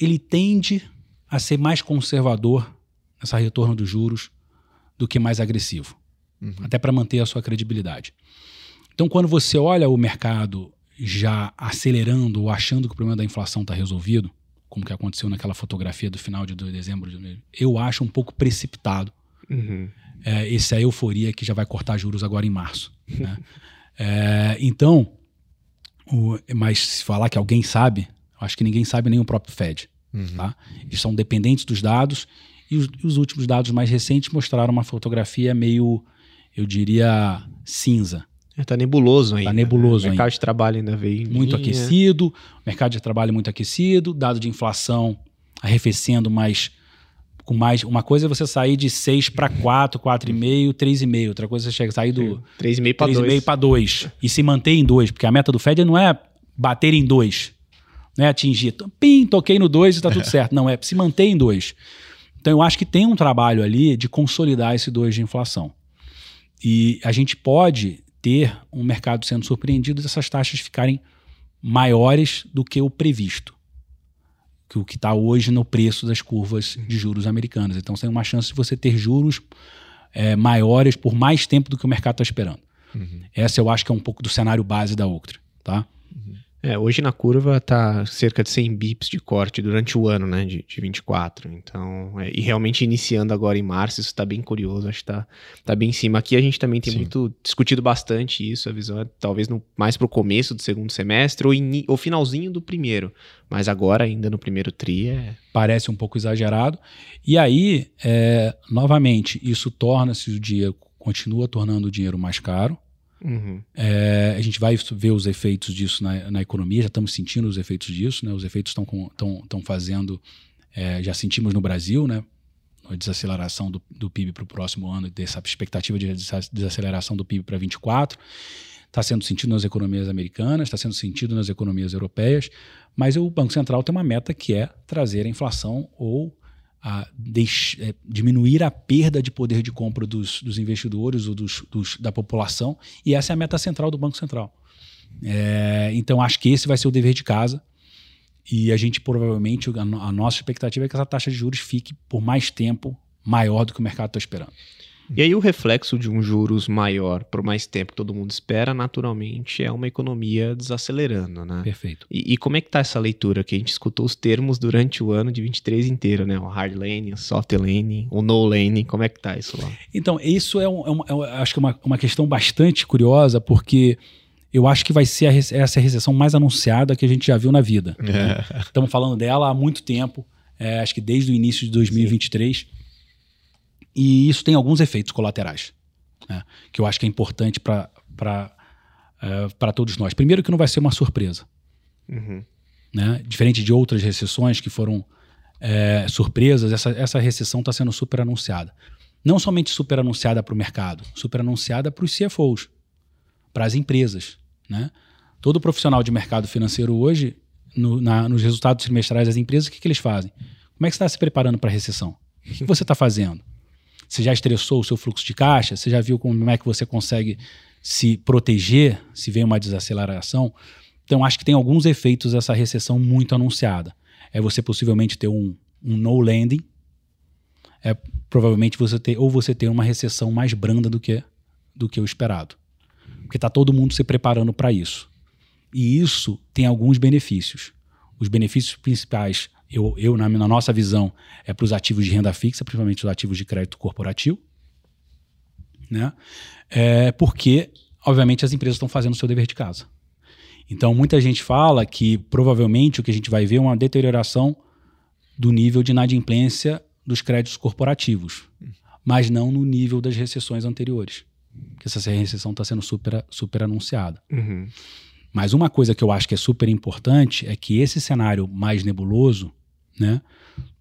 ele tende a ser mais conservador essa retorno dos juros do que mais agressivo, uhum. até para manter a sua credibilidade. Então, quando você olha o mercado já acelerando ou achando que o problema da inflação está resolvido, como que aconteceu naquela fotografia do final de dezembro, eu acho um pouco precipitado uhum. é, essa euforia que já vai cortar juros agora em março. Né? [LAUGHS] é, então, o, mas se falar que alguém sabe, acho que ninguém sabe nem o próprio Fed. Uhum. Tá? Eles são dependentes dos dados e os, os, últimos dados mais recentes mostraram uma fotografia meio, eu diria, cinza. Está é, nebuloso ainda. Está nebuloso né? O mercado ainda. de trabalho ainda veio. Muito linha. aquecido, mercado de trabalho muito aquecido, dado de inflação arrefecendo, mas com mais. Uma coisa é você sair de 6 para 4, 4,5, 3,5. Outra coisa é você chega, sair do 3,5 para 2. 3,5 para 2. E se manter em 2, porque a meta do Fed não é bater em 2. Não é atingir. Pim, toquei no 2 e está tudo [LAUGHS] certo. Não, é se manter em 2. Então, eu acho que tem um trabalho ali de consolidar esse 2 de inflação. E a gente pode ter um mercado sendo surpreendido dessas taxas ficarem maiores do que o previsto, que o que está hoje no preço das curvas de juros americanas. Então, tem uma chance de você ter juros é, maiores por mais tempo do que o mercado está esperando. Uhum. Essa eu acho que é um pouco do cenário base da Octra, tá? Uhum. É, hoje na curva tá cerca de 100 bips de corte durante o ano, né, de, de 24. Então, é, e realmente iniciando agora em março, isso tá bem curioso, acho que tá, tá bem em cima. Aqui a gente também tem Sim. muito discutido bastante isso, a visão é talvez no, mais pro começo do segundo semestre ou, in, ou finalzinho do primeiro. Mas agora, ainda no primeiro tri, é... Parece um pouco exagerado. E aí, é, novamente, isso torna-se o dia, continua tornando o dinheiro mais caro, Uhum. É, a gente vai ver os efeitos disso na, na, economia, já estamos sentindo os efeitos disso, né? Os efeitos estão fazendo, é, já sentimos no Brasil, né? A desaceleração do, do PIB para o próximo ano, dessa expectativa de desaceleração do PIB para 24. Está sendo sentido nas economias americanas, está sendo sentido nas economias europeias, mas o Banco Central tem uma meta que é trazer a inflação ou a é, diminuir a perda de poder de compra dos, dos investidores ou dos, dos, da população, e essa é a meta central do Banco Central. É, então, acho que esse vai ser o dever de casa. E a gente provavelmente, a, a nossa expectativa é que essa taxa de juros fique por mais tempo maior do que o mercado está esperando. E aí o reflexo de um juros maior por mais tempo que todo mundo espera, naturalmente, é uma economia desacelerando, né? Perfeito. E, e como é que tá essa leitura? Que a gente escutou os termos durante o ano de 23 inteiro, né? O hard lane, o soft lane, o no lane. Como é que tá isso lá? Então, isso é, um, é uma- é acho que é uma, uma questão bastante curiosa, porque eu acho que vai ser a essa recessão mais anunciada que a gente já viu na vida. É. Estamos falando dela há muito tempo, é, acho que desde o início de 2023. E isso tem alguns efeitos colaterais, né, que eu acho que é importante para todos nós. Primeiro, que não vai ser uma surpresa. Uhum. né? Diferente de outras recessões que foram é, surpresas, essa, essa recessão está sendo super anunciada. Não somente super anunciada para o mercado, super anunciada para os CFOs, para as empresas. Né? Todo profissional de mercado financeiro hoje, no- na- nos resultados trimestrais das empresas, o que, que eles fazem? Como é que você está se preparando para a recessão? O que você está fazendo? Você já estressou o seu fluxo de caixa? Você já viu como é que você consegue se proteger se vem uma desaceleração? Então, acho que tem alguns efeitos dessa recessão muito anunciada. É você possivelmente ter um, um no landing, é provavelmente você ter ou você ter uma recessão mais branda do que do que o esperado, porque está todo mundo se preparando para isso. E isso tem alguns benefícios. Os benefícios principais, eu, eu na, na nossa visão, é para os ativos de renda fixa, principalmente os ativos de crédito corporativo, né? É porque, obviamente, as empresas estão fazendo o seu dever de casa. Então, muita gente fala que provavelmente o que a gente vai ver é uma deterioração do nível de inadimplência dos créditos corporativos, mas não no nível das recessões anteriores. Porque essa recessão está sendo super, super anunciada. Uhum. Mas uma coisa que eu acho que é super importante é que esse cenário mais nebuloso, né,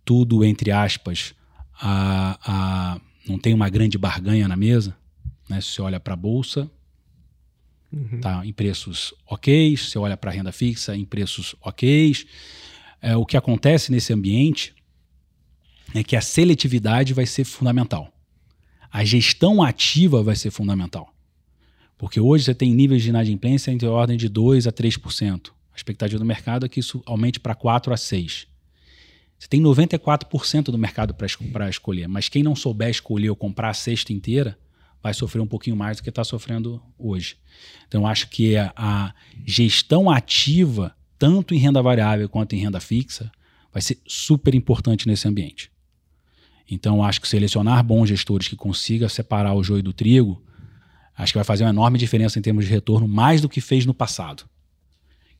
tudo entre aspas, a, a, não tem uma grande barganha na mesa, né, se você olha para a bolsa, Uhum. tá em preços ok, você olha para a renda fixa em preços ok. É, o que acontece nesse ambiente é que a seletividade vai ser fundamental. A gestão ativa vai ser fundamental. Porque hoje você tem níveis de inadimplência entre a ordem de 2% a 3%. A expectativa do mercado é que isso aumente para 4% a 6%. Você tem 94% do mercado para escolher, mas quem não souber escolher ou comprar a cesta inteira vai sofrer um pouquinho mais do que está sofrendo hoje. Então, eu acho que a, a gestão ativa, tanto em renda variável quanto em renda fixa, vai ser super importante nesse ambiente. Então, acho que selecionar bons gestores que consiga separar o joio do trigo, acho que vai fazer uma enorme diferença em termos de retorno, mais do que fez no passado.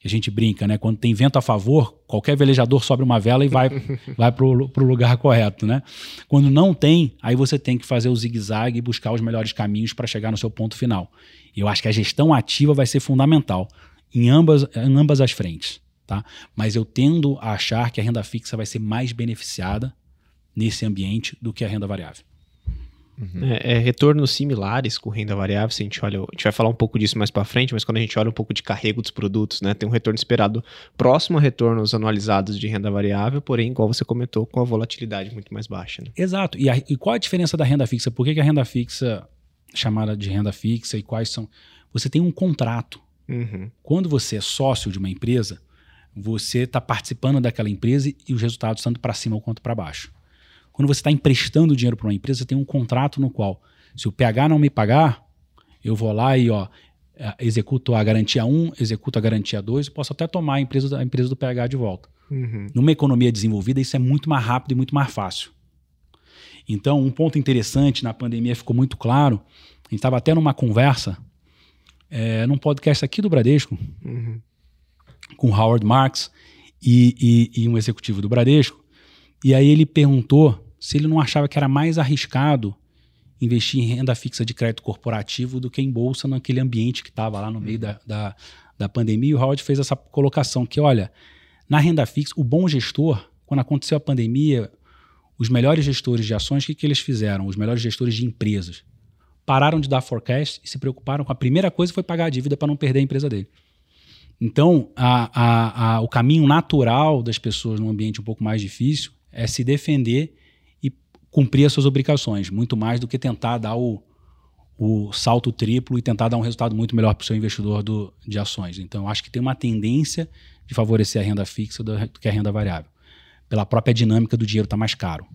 A gente brinca, né? Quando tem vento a favor, qualquer velejador sobe uma vela e vai, [LAUGHS] vai para o lugar correto, né? Quando não tem, aí você tem que fazer o zigue-zague e buscar os melhores caminhos para chegar no seu ponto final. Eu acho que a gestão ativa vai ser fundamental em ambas, em ambas as frentes, tá? Mas eu tendo a achar que a renda fixa vai ser mais beneficiada nesse ambiente do que a renda variável. É, é retornos similares com renda variável. Se a gente olha, a gente vai falar um pouco disso mais para frente, mas quando a gente olha um pouco de carrego dos produtos, né, tem um retorno esperado próximo a retornos anualizados de renda variável, porém, igual você comentou, com a volatilidade muito mais baixa. Né? Exato. E, a, e, qual a diferença da renda fixa? Por que, que a renda fixa chamada de renda fixa e quais são? Você tem um contrato. Uhum. Quando você é sócio de uma empresa, você está participando daquela empresa e os resultados tanto para cima quanto para baixo. Quando você está emprestando dinheiro para uma empresa, você tem um contrato no qual, se o PH não me pagar, eu vou lá e ó, executo a garantia 1, executo a garantia 2, posso até tomar a empresa, a empresa do PH de volta. Uhum. Numa economia desenvolvida, isso é muito mais rápido e muito mais fácil. Então, um ponto interessante na pandemia ficou muito claro. A gente estava até numa conversa, é, num podcast aqui do Bradesco, uhum. com Howard Marks e, e, e um executivo do Bradesco. E aí ele perguntou se ele não achava que era mais arriscado investir em renda fixa de crédito corporativo do que em bolsa naquele ambiente que estava lá no meio da, da, da, pandemia. E o Howard fez essa colocação que, olha, na renda fixa, o bom gestor, quando aconteceu a pandemia, os melhores gestores de ações, o que, que eles fizeram? Os melhores gestores de empresas pararam de dar forecast e se preocuparam com a primeira coisa foi pagar a dívida para não perder a empresa dele. Então, a, a, a, o caminho natural das pessoas num ambiente um pouco mais difícil é se defender e cumprir as suas obrigações, muito mais do que tentar dar o, o salto triplo e tentar dar um resultado muito melhor para o seu investidor do, de ações. Então, acho que tem uma tendência de favorecer a renda fixa do que a renda variável. Pela própria dinâmica do dinheiro estar tá mais caro.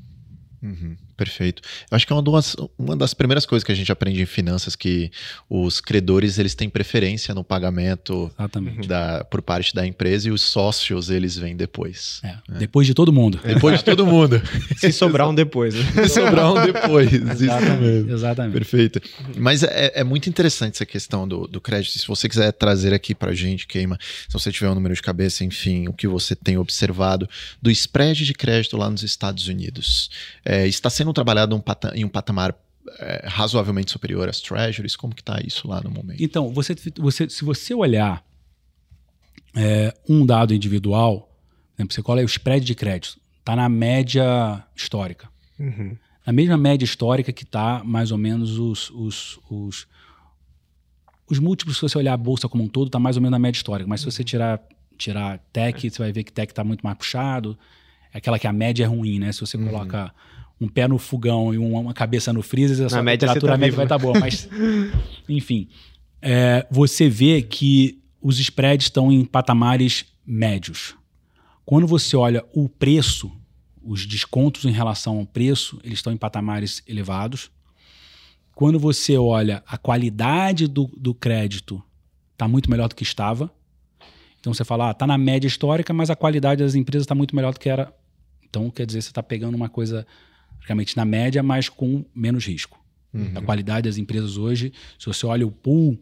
Uhum. Perfeito. Eu acho que é uma das, uma das primeiras coisas que a gente aprende em finanças que os credores eles têm preferência no pagamento da, por parte da empresa e os sócios eles vêm depois. É, é. Depois de todo mundo. Depois de todo mundo. [LAUGHS] Se sobrar um depois. Né? Se sobrar um depois. Exatamente. Exatamente. Perfeito. Mas é, é, muito interessante essa questão do, do crédito. Se você quiser trazer aqui para gente, Queima, se você tiver um número de cabeça, enfim, o que você tem observado do spread de crédito lá nos Estados Unidos. É, está sendo sendo trabalhado um em um patamar é, razoavelmente superior às treasuries? Como que está isso lá no momento? Então, você, você, se você olhar é, um dado individual, né, você cola aí o spread de crédito, está na média histórica. Uhum. Na mesma média histórica que está mais ou menos os, os, os, os múltiplos, se você olhar a bolsa como um todo, está mais ou menos na média histórica. Mas se você tirar, tirar tech, você vai ver que tech está muito mais puxado. É aquela que a média é ruim, né? Se você uhum. coloca um pé no fogão e uma cabeça no freezer, a sua média temperatura tá média vai estar tá boa. Mas, [LAUGHS] enfim, é, você vê que os spreads estão em patamares médios. Quando você olha o preço, os descontos em relação ao preço, eles estão em patamares elevados. Quando você olha a qualidade do, do crédito, está muito melhor do que estava. Então você fala, está ah, na média histórica, mas a qualidade das empresas está muito melhor do que era. Então, quer dizer, você está pegando uma coisa praticamente na média, mas com menos risco. Uhum. A qualidade das empresas hoje, se você olha o pool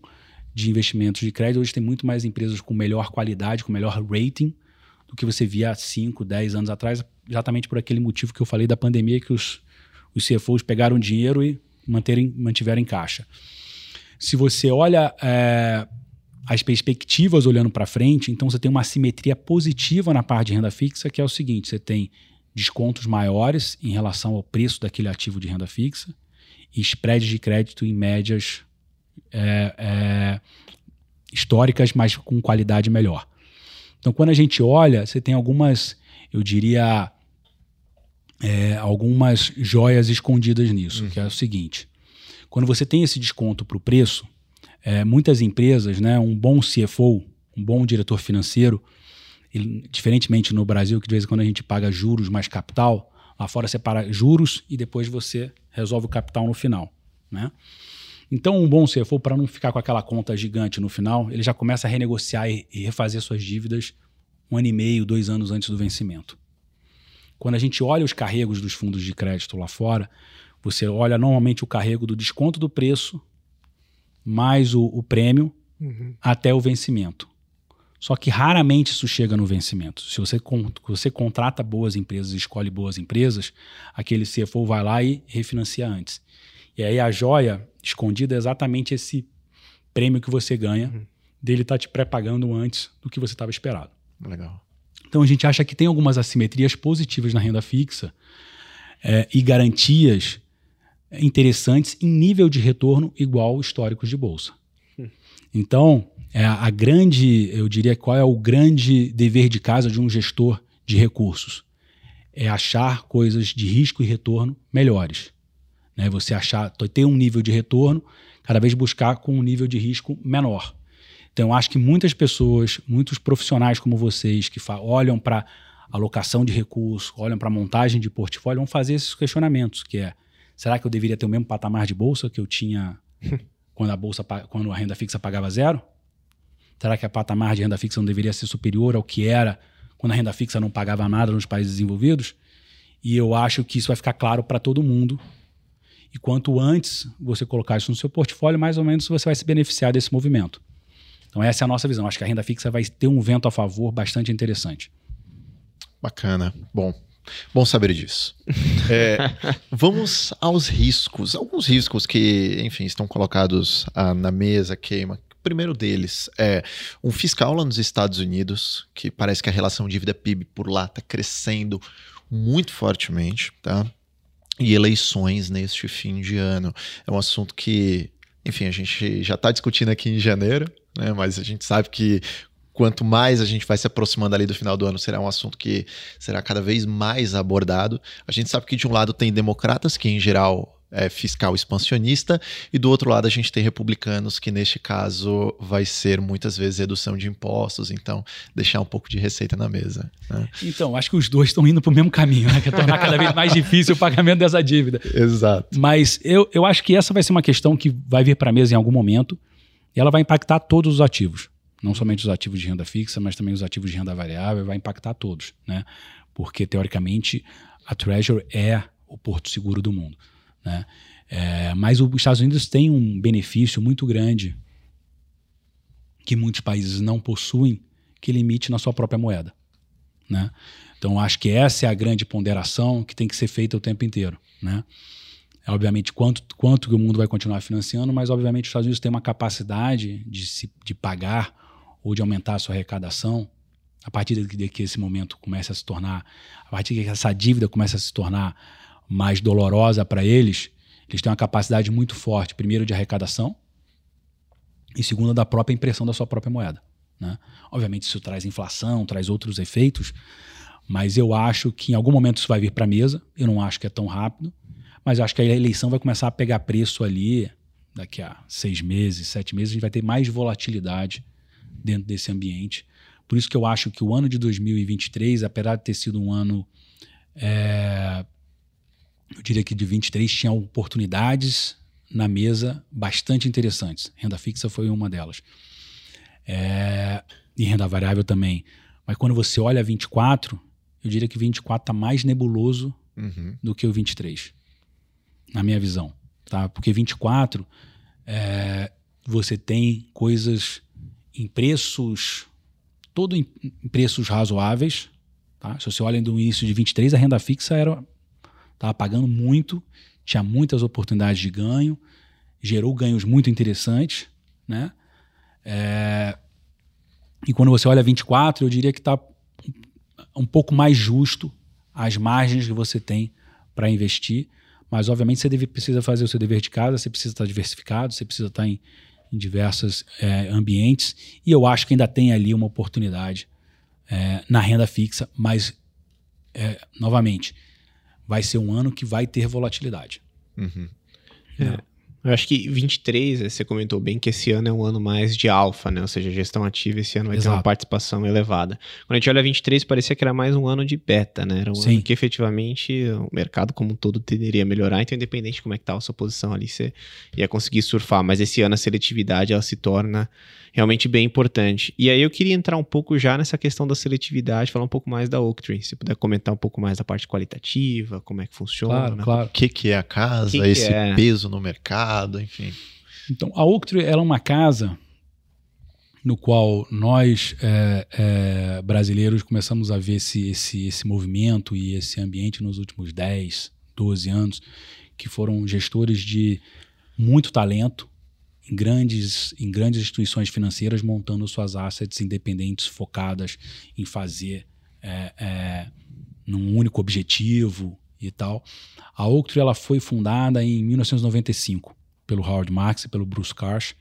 de investimentos de crédito, hoje tem muito mais empresas com melhor qualidade, com melhor rating, do que você via há 5, 10 anos atrás, exatamente por aquele motivo que eu falei da pandemia, que os, os CFOs pegaram dinheiro e manterem, mantiveram em caixa. Se você olha é, as perspectivas olhando para frente, então você tem uma simetria positiva na parte de renda fixa, que é o seguinte: você tem descontos maiores em relação ao preço daquele ativo de renda fixa e spreads de crédito em médias é, é, históricas, mas com qualidade melhor. Então, quando a gente olha, você tem algumas, eu diria, é, algumas joias escondidas nisso, uhum. que é o seguinte: quando você tem esse desconto para o preço, é, muitas empresas, né, um bom CFO, um bom diretor financeiro, ele, diferentemente no Brasil, que de vez em quando a gente paga juros mais capital, lá fora você para juros e depois você resolve o capital no final. Né? Então, um bom CFO, para não ficar com aquela conta gigante no final, ele já começa a renegociar e, e refazer suas dívidas um ano e meio, dois anos antes do vencimento. Quando a gente olha os carregos dos fundos de crédito lá fora, você olha normalmente o carrego do desconto do preço mais o, o prêmio uhum. até o vencimento. Só que raramente isso chega no vencimento. Se você, você contrata boas empresas, escolhe boas empresas, aquele CFO vai lá e refinancia antes. E aí a joia escondida é exatamente esse prêmio que você ganha uhum. dele estar tá te pré-pagando antes do que você estava esperado. Legal. Então a gente acha que tem algumas assimetrias positivas na renda fixa é, e garantias interessantes em nível de retorno igual históricos de bolsa. Hum. Então, é a grande, eu diria, qual é o grande dever de casa de um gestor de recursos? É achar coisas de risco e retorno melhores. Né? Você achar, ter um nível de retorno, cada vez buscar com um nível de risco menor. Então, eu acho que muitas pessoas, muitos profissionais como vocês, que olham para alocação de recursos, olham para montagem de portfólio, vão fazer esses questionamentos, que é, será que eu deveria ter o mesmo patamar de bolsa que eu tinha [LAUGHS] quando a bolsa, quando a renda fixa pagava zero? Será que a patamar de renda fixa não deveria ser superior ao que era quando a renda fixa não pagava nada nos países desenvolvidos? E eu acho que isso vai ficar claro para todo mundo. E quanto antes você colocar isso no seu portfólio, mais ou menos você vai se beneficiar desse movimento. Então, essa é a nossa visão. Acho que a renda fixa vai ter um vento a favor bastante interessante. Bacana. Bom, Bom saber disso. [LAUGHS] É, vamos aos riscos. Alguns riscos que, enfim, estão colocados ah, na mesa, queima, primeiro deles é um fiscal lá nos Estados Unidos, que parece que a relação dívida-PIB por lá está crescendo muito fortemente, tá? E eleições neste fim de ano. É um assunto que, enfim, a gente já está discutindo aqui em janeiro, né? Mas a gente sabe que quanto mais a gente vai se aproximando ali do final do ano, será um assunto que será cada vez mais abordado. A gente sabe que de um lado tem democratas que em geral é, fiscal expansionista, e do outro lado a gente tem republicanos que, neste caso, vai ser muitas vezes redução de impostos, então deixar um pouco de receita na mesa. Né? Então, acho que os dois estão indo para o mesmo caminho, né? que é tornar cada vez mais difícil o pagamento dessa dívida. Exato. Mas eu, eu acho que essa vai ser uma questão que vai vir para a mesa em algum momento, e ela vai impactar todos os ativos. Não somente os ativos de renda fixa, mas também os ativos de renda variável, vai impactar todos, né? Porque, teoricamente, a Treasury é o porto seguro do mundo. Né? É, mas os Estados Unidos tem um benefício muito grande que muitos países não possuem, que limite na sua própria moeda. Né? Então, acho que essa é a grande ponderação que tem que ser feita o tempo inteiro. Né? É, obviamente, quanto, quanto que o mundo vai continuar financiando, mas, obviamente, os Estados Unidos têm uma capacidade de, se, de pagar ou de aumentar a sua arrecadação a partir de que esse momento começa a se tornar, a partir de que essa dívida começa a se tornar mais dolorosa para eles, eles têm uma capacidade muito forte, primeiro de arrecadação e segundo da própria impressão da sua própria moeda. Né? Obviamente isso traz inflação, traz outros efeitos, mas eu acho que em algum momento isso vai vir para a mesa. Eu não acho que é tão rápido, mas acho que a eleição vai começar a pegar preço ali daqui a seis meses, sete meses, a gente vai ter mais volatilidade dentro desse ambiente por isso que eu acho que o ano de 2023, apesar de ter sido um ano, é, eu diria que de 23 tinha oportunidades na mesa bastante interessantes. Renda fixa foi uma delas. É, e renda variável também. Mas quando você olha 24, eu diria que 24 está mais nebuloso uhum. do que o 23, na minha visão. Tá? Porque 24, é, você tem coisas em preços todo em preços razoáveis. Tá? Se você olha no início de 23, a renda fixa era estava pagando muito, tinha muitas oportunidades de ganho, gerou ganhos muito interessantes, né? É, e quando você olha 24, eu diria que está um pouco mais justo as margens que você tem para investir, mas obviamente você deve, precisa fazer o seu dever de casa, você precisa estar diversificado, você precisa estar em, em diversos é, ambientes, e eu acho que ainda tem ali uma oportunidade é, na renda fixa, mas, é, novamente, vai ser um ano que vai ter volatilidade. Uhum. É. Eu acho que 23, eh, você comentou bem que esse ano é um ano mais de alfa, né? Ou seja, gestão ativa esse ano vai Exato. ter uma participação elevada. Quando a gente olha 23, parecia que era mais um ano de beta, né? Era um Sim. ano que efetivamente o mercado como um todo tenderia a melhorar, então independente de como é que tá a sua posição ali, você ia conseguir surfar. Mas esse ano a seletividade, ela se torna realmente bem importante. E aí eu queria entrar um pouco já nessa questão da seletividade, falar um pouco mais da Oaktree. Se puder comentar um pouco mais da parte qualitativa, como é que funciona. Claro, claro. O que, que é a casa, que esse que é? peso no mercado, enfim. Então, a Oaktree ela é uma casa no qual nós é, é, brasileiros começamos a ver esse, esse, esse movimento e esse ambiente nos últimos 10, 12 anos, que foram gestores de muito talento, em grandes, em grandes instituições financeiras montando suas assets independentes focadas em fazer é, é, num único objetivo e tal. A Oaktree ela foi fundada em 1995 pelo Howard Marks e pelo Bruce Karsh.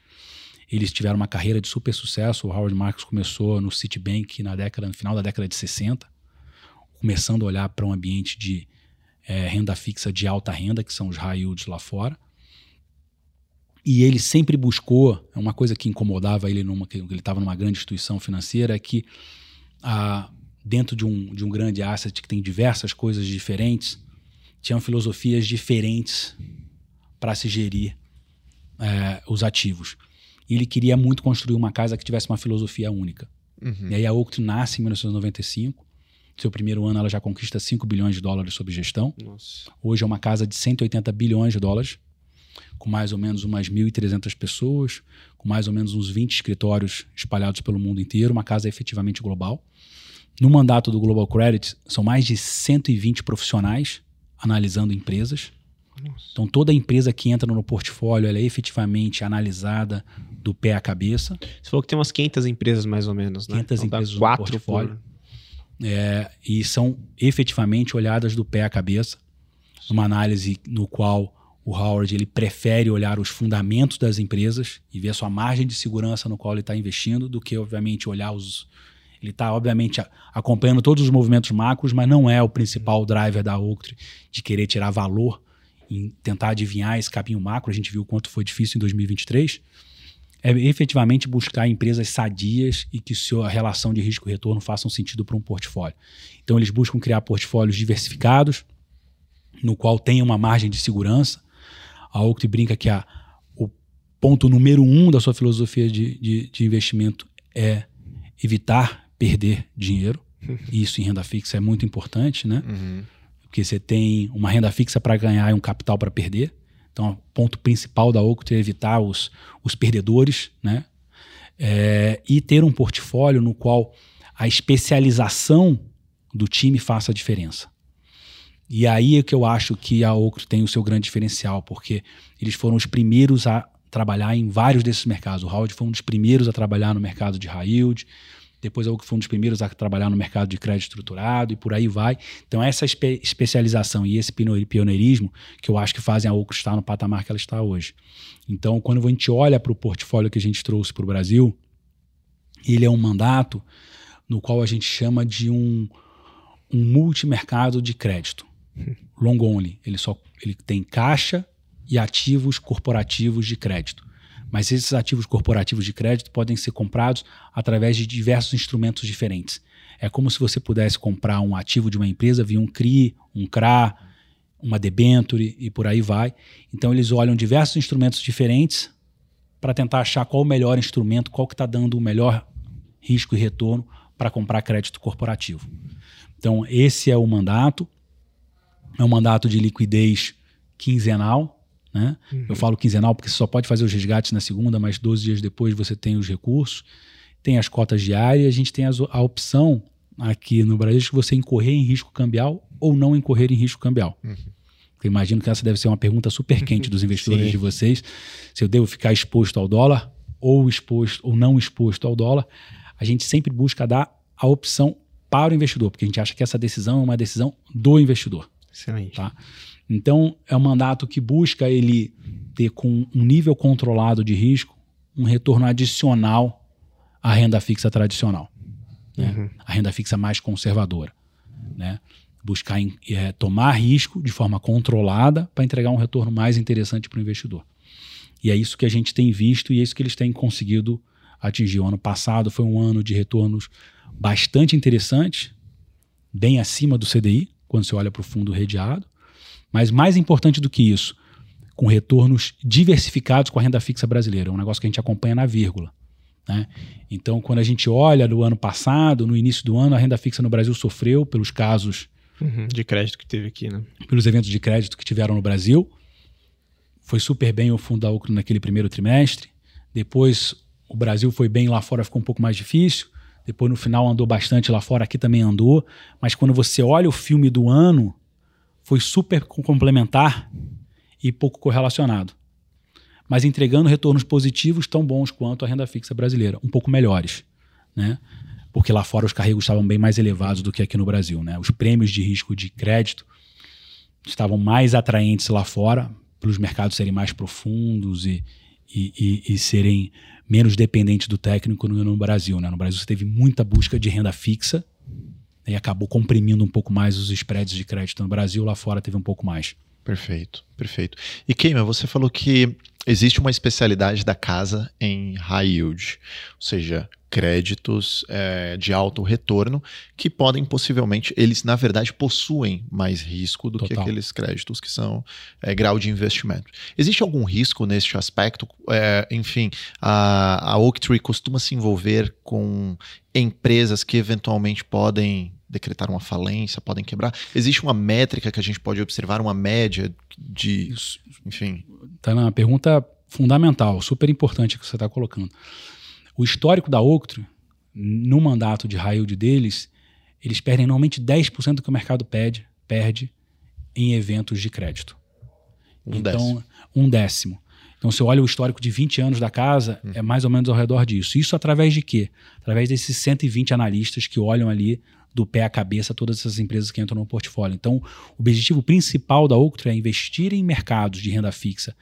Eles tiveram uma carreira de super sucesso. O Howard Marks começou no Citibank na década, no final da década de 60, começando a olhar para um ambiente de é, renda fixa de alta renda, que são os high yields lá fora. E ele sempre buscou, é uma coisa que incomodava ele numa que ele estava numa grande instituição financeira, é que ah, dentro de um, de um grande asset que tem diversas coisas diferentes, tinham filosofias diferentes para se gerir é, os ativos. E ele queria muito construir uma casa que tivesse uma filosofia única. Uhum. E aí a Oaktree nasce em 1995. Seu primeiro ano ela já conquista 5 bilhões de dólares sob gestão. Nossa. Hoje é uma casa de 180 bilhões de dólares com mais ou menos umas 1.300 pessoas, com mais ou menos uns 20 escritórios espalhados pelo mundo inteiro, uma casa efetivamente global. No mandato do Global Credit, são mais de 120 profissionais analisando empresas. Nossa. Então, toda empresa que entra no portfólio ela é efetivamente analisada do pé à cabeça. Você falou que tem umas 500 empresas mais ou menos, né? 500 então, empresas no portfólio. Por... É, e são efetivamente olhadas do pé à cabeça. Uma análise no qual o Howard ele prefere olhar os fundamentos das empresas e ver a sua margem de segurança no qual ele está investindo, do que, obviamente, olhar os. Ele está, obviamente, acompanhando todos os movimentos macros, mas não é o principal driver da Oaktree de querer tirar valor em tentar adivinhar esse caminho macro, a gente viu quanto foi difícil em 2023, é efetivamente buscar empresas sadias e que sua relação de risco e retorno façam sentido para um portfólio. Então eles buscam criar portfólios diversificados, no qual tenha uma margem de segurança. A Oakley brinca que a, o ponto número um da sua filosofia de, de, de investimento é evitar perder dinheiro. [LAUGHS] E isso em renda fixa é muito importante, né? Uhum. Porque você tem uma renda fixa para ganhar e um capital para perder. Então, o ponto principal da Oakley é evitar os, os perdedores, né? É, e ter um portfólio no qual a especialização do time faça a diferença. E aí é que eu acho que a Oakley tem o seu grande diferencial, porque eles foram os primeiros a trabalhar em vários desses mercados. O Howard foi um dos primeiros a trabalhar no mercado de high yield, depois a Oakley foi um dos primeiros a trabalhar no mercado de crédito estruturado e por aí vai. Então essa espe especialização e esse pioneirismo que eu acho que fazem a Oakley estar no patamar que ela está hoje. Então quando a gente olha para o portfólio que a gente trouxe para o Brasil, ele é um mandato no qual a gente chama de um, um multimercado de crédito. Long only. Ele só ele tem caixa e ativos corporativos de crédito. Mas esses ativos corporativos de crédito podem ser comprados através de diversos instrumentos diferentes. É como se você pudesse comprar um ativo de uma empresa via um CRI, um CRA, uma debenture e por aí vai. Então eles olham diversos instrumentos diferentes para tentar achar qual o melhor instrumento, qual que está dando o melhor risco e retorno para comprar crédito corporativo. Então esse é o mandato é um mandato de liquidez quinzenal. Né? Uhum. Eu falo quinzenal porque você só pode fazer os resgates na segunda, mas 12 dias depois você tem os recursos. Tem as cotas diárias, a gente tem as, a opção aqui no Brasil de você incorrer em risco cambial ou não incorrer em risco cambial. Uhum. Eu imagino que essa deve ser uma pergunta super quente dos [LAUGHS] investidores de vocês. Se eu devo ficar exposto ao dólar ou exposto ou não exposto ao dólar, a gente sempre busca dar a opção para o investidor, porque a gente acha que essa decisão é uma decisão do investidor. Excelente. Tá? Então, é um mandato que busca ele ter com um nível controlado de risco um retorno adicional à renda fixa tradicional. Né? Uhum. A renda fixa mais conservadora. Né? Buscar é, tomar risco de forma controlada para entregar um retorno mais interessante para o investidor. E é isso que a gente tem visto e é isso que eles têm conseguido atingir. O ano passado foi um ano de retornos bastante interessantes, bem acima do CDI, quando você olha para o fundo redeado. Mas mais importante do que isso, com retornos diversificados com a renda fixa brasileira, é um negócio que a gente acompanha na vírgula. Né? Então, quando a gente olha no ano passado, no início do ano, a renda fixa no Brasil sofreu pelos casos uhum, de crédito que teve aqui, né? Pelos eventos de crédito que tiveram no Brasil. Foi super bem o fundo da UCRO naquele primeiro trimestre. Depois, o Brasil foi bem, lá fora ficou um pouco mais difícil. Depois no final andou bastante lá fora, aqui também andou. Mas quando você olha o filme do ano, foi super complementar e pouco correlacionado. Mas entregando retornos positivos tão bons quanto a renda fixa brasileira, um pouco melhores, né? Porque lá fora os carregos estavam bem mais elevados do que aqui no Brasil, né? Os prêmios de risco de crédito estavam mais atraentes lá fora, pelos mercados serem mais profundos e, e, e, e serem menos dependente do técnico no, no Brasil. Né? No Brasil você teve muita busca de renda fixa e acabou comprimindo um pouco mais os spreads de crédito no Brasil, lá fora teve um pouco mais. Perfeito, perfeito. E Keima, você falou que existe uma especialidade da casa em high yield, ou seja, créditos é, de alto retorno que podem possivelmente, eles na verdade possuem mais risco do Total. que aqueles créditos que são é, grau de investimento. Existe algum risco neste aspecto? É, enfim, a, a Oaktree costuma se envolver com empresas que eventualmente podem decretar uma falência, podem quebrar? Existe uma métrica que a gente pode observar, uma média de. Enfim. Tá na pergunta fundamental, super importante que você está colocando. O histórico da Octro, no mandato de raio deles, eles perdem normalmente 10% do que o mercado pede, perde em eventos de crédito. Um então, décimo. um décimo. Então, se olha o histórico de 20 anos da casa, hum. é mais ou menos ao redor disso. Isso através de quê? Através desses 120 analistas que olham ali do pé à cabeça todas essas empresas que entram no portfólio. Então, o objetivo principal da Octro é investir em mercados de renda fixa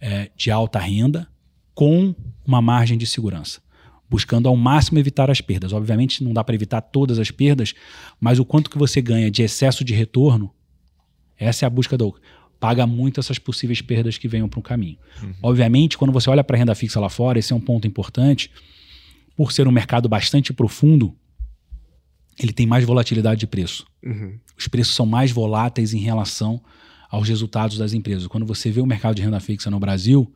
é, de alta renda com uma margem de segurança buscando ao máximo evitar as perdas. Obviamente não dá para evitar todas as perdas, mas o quanto que você ganha de excesso de retorno, essa é a busca do paga muito essas possíveis perdas que venham para o caminho. Uhum. Obviamente, quando você olha para a renda fixa lá fora, esse é um ponto importante, por ser um mercado bastante profundo, ele tem mais volatilidade de preço. Uhum. Os preços são mais voláteis em relação aos resultados das empresas. Quando você vê o mercado de renda fixa no Brasil,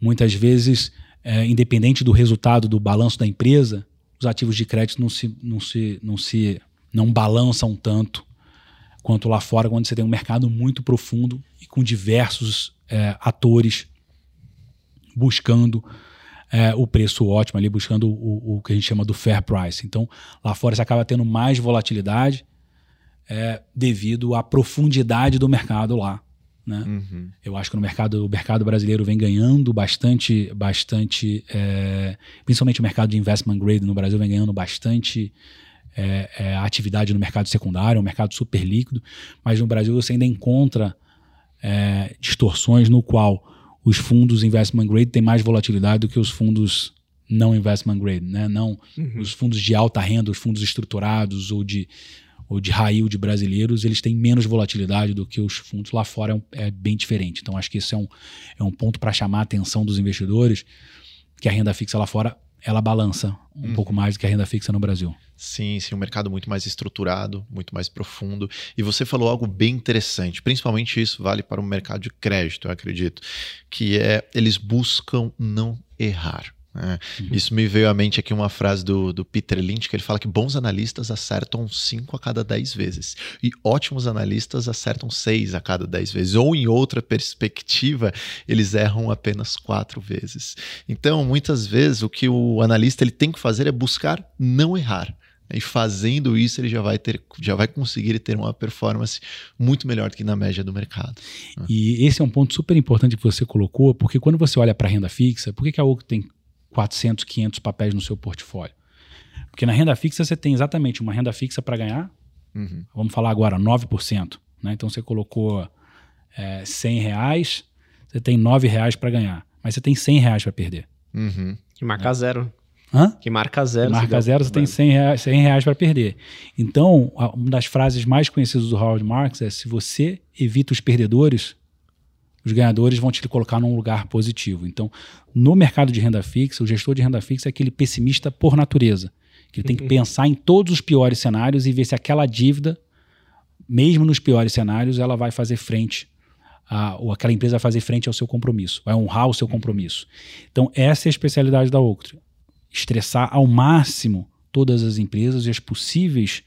muitas vezes, é, independente do resultado do balanço da empresa, os ativos de crédito não se, não se, não se não balançam tanto quanto lá fora, quando você tem um mercado muito profundo e com diversos é, atores buscando é, o preço ótimo ali, buscando o, o, que a gente chama do fair price. Então, lá fora você acaba tendo mais volatilidade é, devido à profundidade do mercado lá. Né? Uhum. Eu acho que no mercado, o mercado brasileiro vem ganhando bastante, bastante, é, principalmente o mercado de investment grade no Brasil vem ganhando bastante é, é, atividade no mercado secundário, um mercado super líquido, mas no Brasil você ainda encontra é, distorções no qual os fundos investment grade têm mais volatilidade do que os fundos não investment grade, né? Não uhum. os fundos de alta renda, os fundos estruturados ou de ou de high yield brasileiros, eles têm menos volatilidade do que os fundos lá fora, é, é bem diferente. Então, acho que esse é um, é um ponto para chamar a atenção dos investidores, que a renda fixa lá fora ela balança um uhum. pouco mais do que a renda fixa no Brasil. Sim, sim, um mercado muito mais estruturado, muito mais profundo. E você falou algo bem interessante, principalmente isso vale para o mercado de crédito, eu acredito, que é eles buscam não errar. É. Isso me veio à mente aqui uma frase do, do Peter Lynch, que ele fala que bons analistas acertam 5 a cada 10 vezes e ótimos analistas acertam 6 a cada 10 vezes. Ou em outra perspectiva, eles erram apenas 4 vezes. Então, muitas vezes, o que o analista ele tem que fazer é buscar não errar. E fazendo isso, ele já vai ter, já vai conseguir ter uma performance muito melhor do que na média do mercado. E esse é um ponto super importante que você colocou, porque quando você olha para a renda fixa, por que, que a OCO tem 400, 500 papéis no seu portfólio. Porque na renda fixa você tem exatamente uma renda fixa para ganhar, uhum. vamos falar agora, 9%. Né? Então você colocou é, 100 reais, você tem 9 reais para ganhar, mas você tem 100 reais para perder. Uhum. Que marca zero. Hã? Que marca zero. Que marca zero, você tem 100 reais, 100 reais para perder. Então, uma das frases mais conhecidas do Howard Marks é: se você evita os perdedores, os ganhadores vão te colocar num lugar positivo. Então, no mercado de renda fixa, o gestor de renda fixa é aquele pessimista por natureza, que ele tem que uhum. pensar em todos os piores cenários e ver se aquela dívida, mesmo nos piores cenários, ela vai fazer frente a, ou aquela empresa vai fazer frente ao seu compromisso, vai honrar o seu compromisso. Então, essa é a especialidade da Oaktree. Estressar ao máximo todas as empresas e as possíveis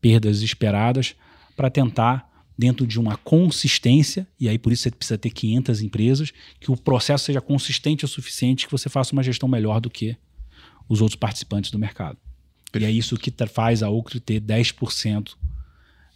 perdas esperadas para tentar dentro de uma consistência, e aí por isso você precisa ter 500 empresas, que o processo seja consistente o suficiente que você faça uma gestão melhor do que os outros participantes do mercado. Perfeito. E é isso que faz a Ocre ter 10%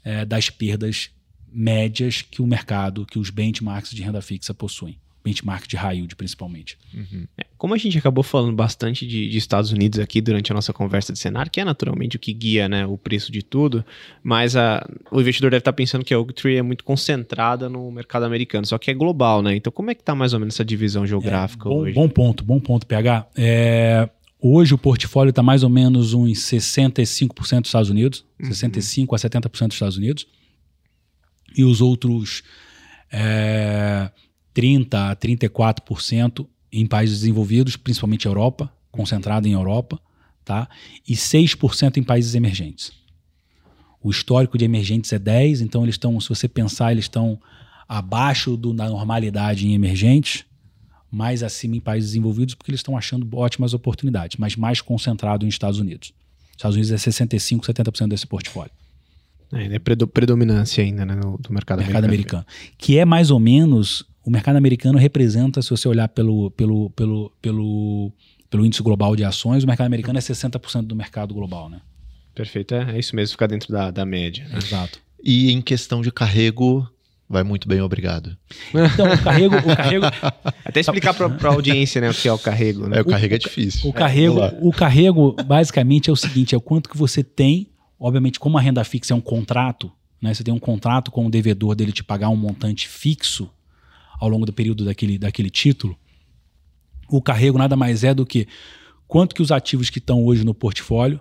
é, das perdas médias que o mercado, que os benchmarks de renda fixa possuem benchmark de high yield, principalmente. Uhum. É, como a gente acabou falando bastante de, de, Estados Unidos aqui durante a nossa conversa de cenário, que é naturalmente o que guia né, o preço de tudo, mas a, o investidor deve estar pensando que a Oaktree é muito concentrada no mercado americano, só que é global, né? Então, como é que está mais ou menos essa divisão geográfica é, bom, hoje? Bom ponto, bom ponto, PH. É, hoje o portfólio está mais ou menos uns 65% dos Estados Unidos, uhum. 65% a 70% dos Estados Unidos, e os outros... É, 30% a 34% em países desenvolvidos, principalmente Europa, concentrado em Europa, tá? e 6% em países emergentes. O histórico de emergentes é 10, então eles estão, se você pensar, eles estão abaixo do, da normalidade em emergentes, mais acima em países desenvolvidos, porque eles estão achando ótimas oportunidades, mas mais concentrado em Estados Unidos. Estados Unidos é 65%, 70% desse portfólio. É, é predominância ainda né, no, do mercado, mercado americano. americano. Que é mais ou menos o mercado americano representa, se você olhar pelo, pelo, pelo, pelo, pelo índice global de ações, o mercado americano é 60% do mercado global, né? Perfeito, é, é isso mesmo, ficar dentro da, da média. Né? Exato. E em questão de carrego, vai muito bem, obrigado. Então, o carrego. O carrego... [LAUGHS] Até explicar para a audiência né, o que é o carrego. Né? É, o carrego é difícil. O, carrego, é, o carrego, basicamente, é o seguinte: é o quanto que você tem. Obviamente, como a renda fixa é um contrato, né? Você tem um contrato com o devedor dele te pagar um montante fixo ao longo do período daquele, daquele título, o carrego nada mais é do que quanto que os ativos que estão hoje no portfólio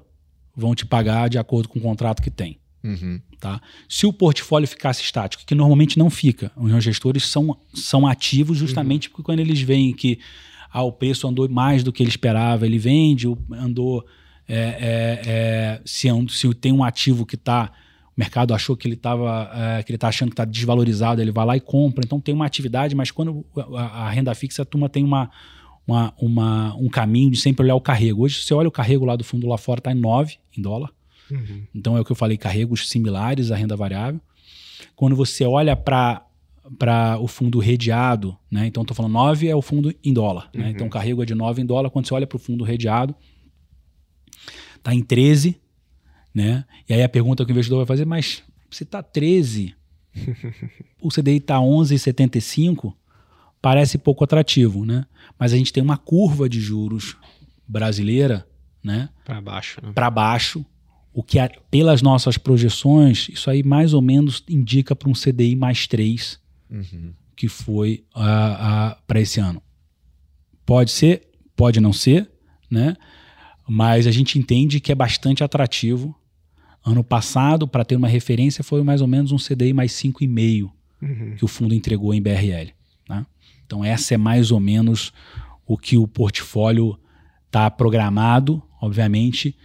vão te pagar de acordo com o contrato que tem. Uhum. Tá? Se o portfólio ficasse estático, que normalmente não fica, os gestores são, são ativos justamente porque quando eles veem que ah, o preço andou mais do que ele esperava, ele vende, andou. É, é, é, se, se tem um ativo que está o mercado achou que ele estava é, que ele está achando que está desvalorizado, ele vai lá e compra. Então tem uma atividade, mas quando a, a renda fixa, a turma tem uma, uma, uma, um caminho de sempre olhar o carrego. Hoje, você olha o carrego lá do fundo lá fora, está em 9 em dólar. Uhum. Então é o que eu falei, carregos similares à renda variável. Quando você olha para para o fundo redeado, né? Então estou falando 9 é o fundo em dólar, né? uhum. né? Então o carrego é de 9 em dólar. Quando você olha para o fundo redeado, está em 13 né? E aí a pergunta que o investidor vai fazer, mas se está 13, [LAUGHS] o CDI está 11,75, parece pouco atrativo, né? Mas a gente tem uma curva de juros brasileira, né? Para baixo. Né? Para baixo, o que pelas nossas projeções, isso aí mais ou menos indica para um CDI mais 3, uhum. que foi uh, uh, para esse ano. Pode ser, pode não ser, né? Mas a gente entende que é bastante atrativo Ano passado, para ter uma referência, foi mais ou menos um CDI mais 5,5 uhum. que o fundo entregou em BRL. Né? Então, essa é mais ou menos o que o portfólio está programado. Obviamente,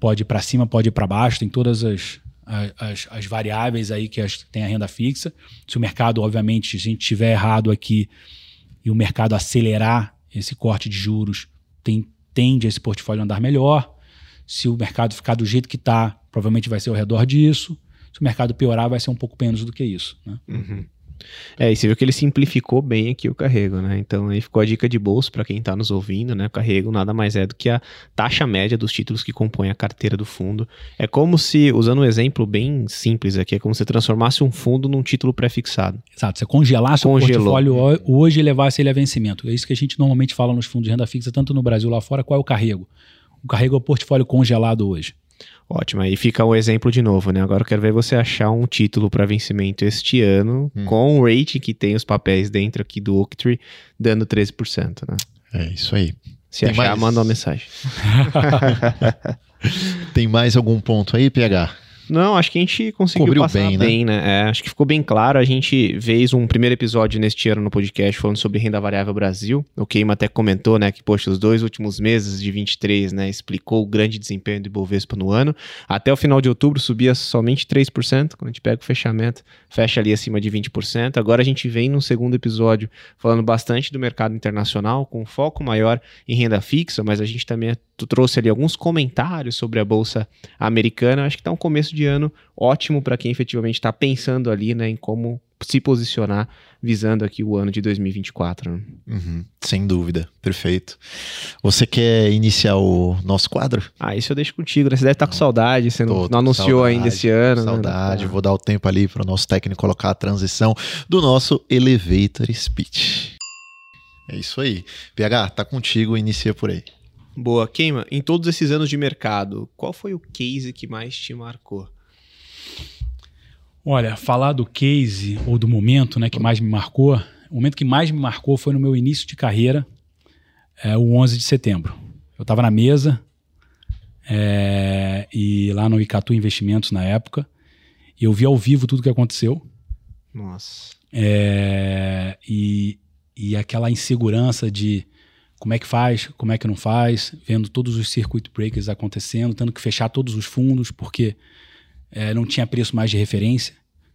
pode ir para cima, pode ir para baixo, tem todas as, as, as, variáveis aí que as, tem a renda fixa. Se o mercado, obviamente, se a gente tiver errado aqui e o mercado acelerar esse corte de juros, tem, tende esse portfólio a andar melhor. Se o mercado ficar do jeito que está, provavelmente vai ser ao redor disso. Se o mercado piorar, vai ser um pouco menos do que isso. Né? Uhum. É, e você viu que ele simplificou bem aqui o carrego, né? Então aí ficou a dica de bolso para quem está nos ouvindo, né? O carrego nada mais é do que a taxa média dos títulos que compõem a carteira do fundo. É como se, usando um exemplo bem simples aqui, é como se transformasse um fundo num título pré-fixado. Exato, você congelasse Congelou. o portfólio hoje e levasse ele a vencimento. É isso que a gente normalmente fala nos fundos de renda fixa, tanto no Brasil lá fora, qual é o carrego? O carrego é o portfólio congelado hoje. Ótimo, aí fica o exemplo de novo, né? Agora eu quero ver você achar um título para vencimento este ano, hum. com o rating que tem os papéis dentro aqui do Oaktree, dando 13%, né? É isso aí. Se tem achar, mais... manda uma mensagem. [LAUGHS] [LAUGHS] tem mais algum ponto aí, PH? Não, acho que a gente conseguiu Cobriu passar bem, né? bem né? É, acho que ficou bem claro. A gente fez um primeiro episódio neste ano no podcast falando sobre renda variável Brasil. O Keima até comentou, né, que, poxa, os dois últimos meses de 23, né, explicou o grande desempenho do Ibovespa no ano. Até o final de outubro subia somente 3%. Quando a gente pega o fechamento, fecha ali acima de 20%. Agora a gente vem num segundo episódio falando bastante do mercado internacional, com foco maior em renda fixa, mas a gente também trouxe ali alguns comentários sobre a Bolsa Americana. Acho que está um começo de ano ótimo para quem efetivamente está pensando ali né, em como se posicionar visando aqui o ano de 2024. Né? Uhum, sem dúvida, perfeito. Você quer iniciar o nosso quadro? Ah, isso eu deixo contigo, né? Você deve estar tá com saudade, você não, não anunciou saudade, ainda esse ano. Né? Saudade, né? vou dar o tempo ali para o nosso técnico colocar a transição do nosso Elevator Speech. É isso aí. PH, tá contigo, inicia por aí. Boa. Queima, em todos esses anos de mercado, qual foi o case que mais te marcou? Olha, falar do case ou do momento né, que mais me marcou, o momento que mais me marcou foi no meu início de carreira, é, o 11 de setembro. Eu estava na mesa é, e lá no Icatu Investimentos na época, eu vi ao vivo tudo que aconteceu. Nossa. É, e, e aquela insegurança de como é que faz, como é que não faz, vendo todos os circuit breakers acontecendo, tendo que fechar todos os fundos, porque é, não tinha preço mais de referência.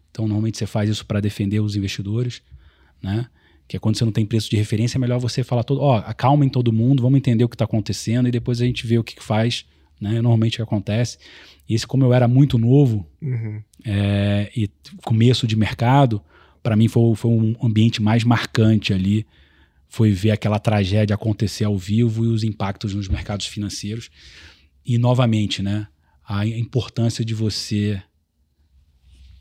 Então, normalmente você faz isso para defender os investidores, né? Que é quando você não tem preço de referência, é melhor você falar todo, ó, acalmem todo mundo, vamos entender o que está acontecendo e depois a gente vê o que, faz, né? Normalmente acontece. E esse, como eu era muito novo uhum. é, e começo de mercado, para mim foi, foi um ambiente mais marcante ali foi ver aquela tragédia acontecer ao vivo e os impactos nos mercados financeiros. E, novamente, né, a importância de você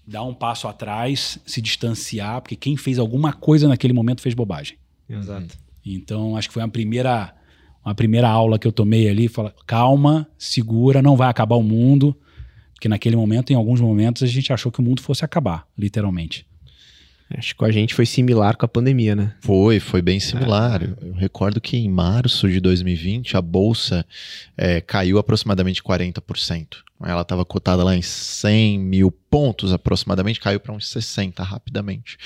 dar um passo atrás, se distanciar, porque quem fez alguma coisa naquele momento fez bobagem. Exato. Então, acho que foi a primeira, uma primeira aula que eu tomei ali. Fala, calma, segura, não vai acabar o mundo. Porque naquele momento, em alguns momentos, a gente achou que o mundo fosse acabar, literalmente. Acho que com a gente foi similar com a pandemia, né? Foi, foi bem similar. É. Eu recordo que em março de 2020 a bolsa é, caiu aproximadamente 40%. Ela estava cotada lá em 100 mil pontos aproximadamente, caiu para uns 60 rapidamente.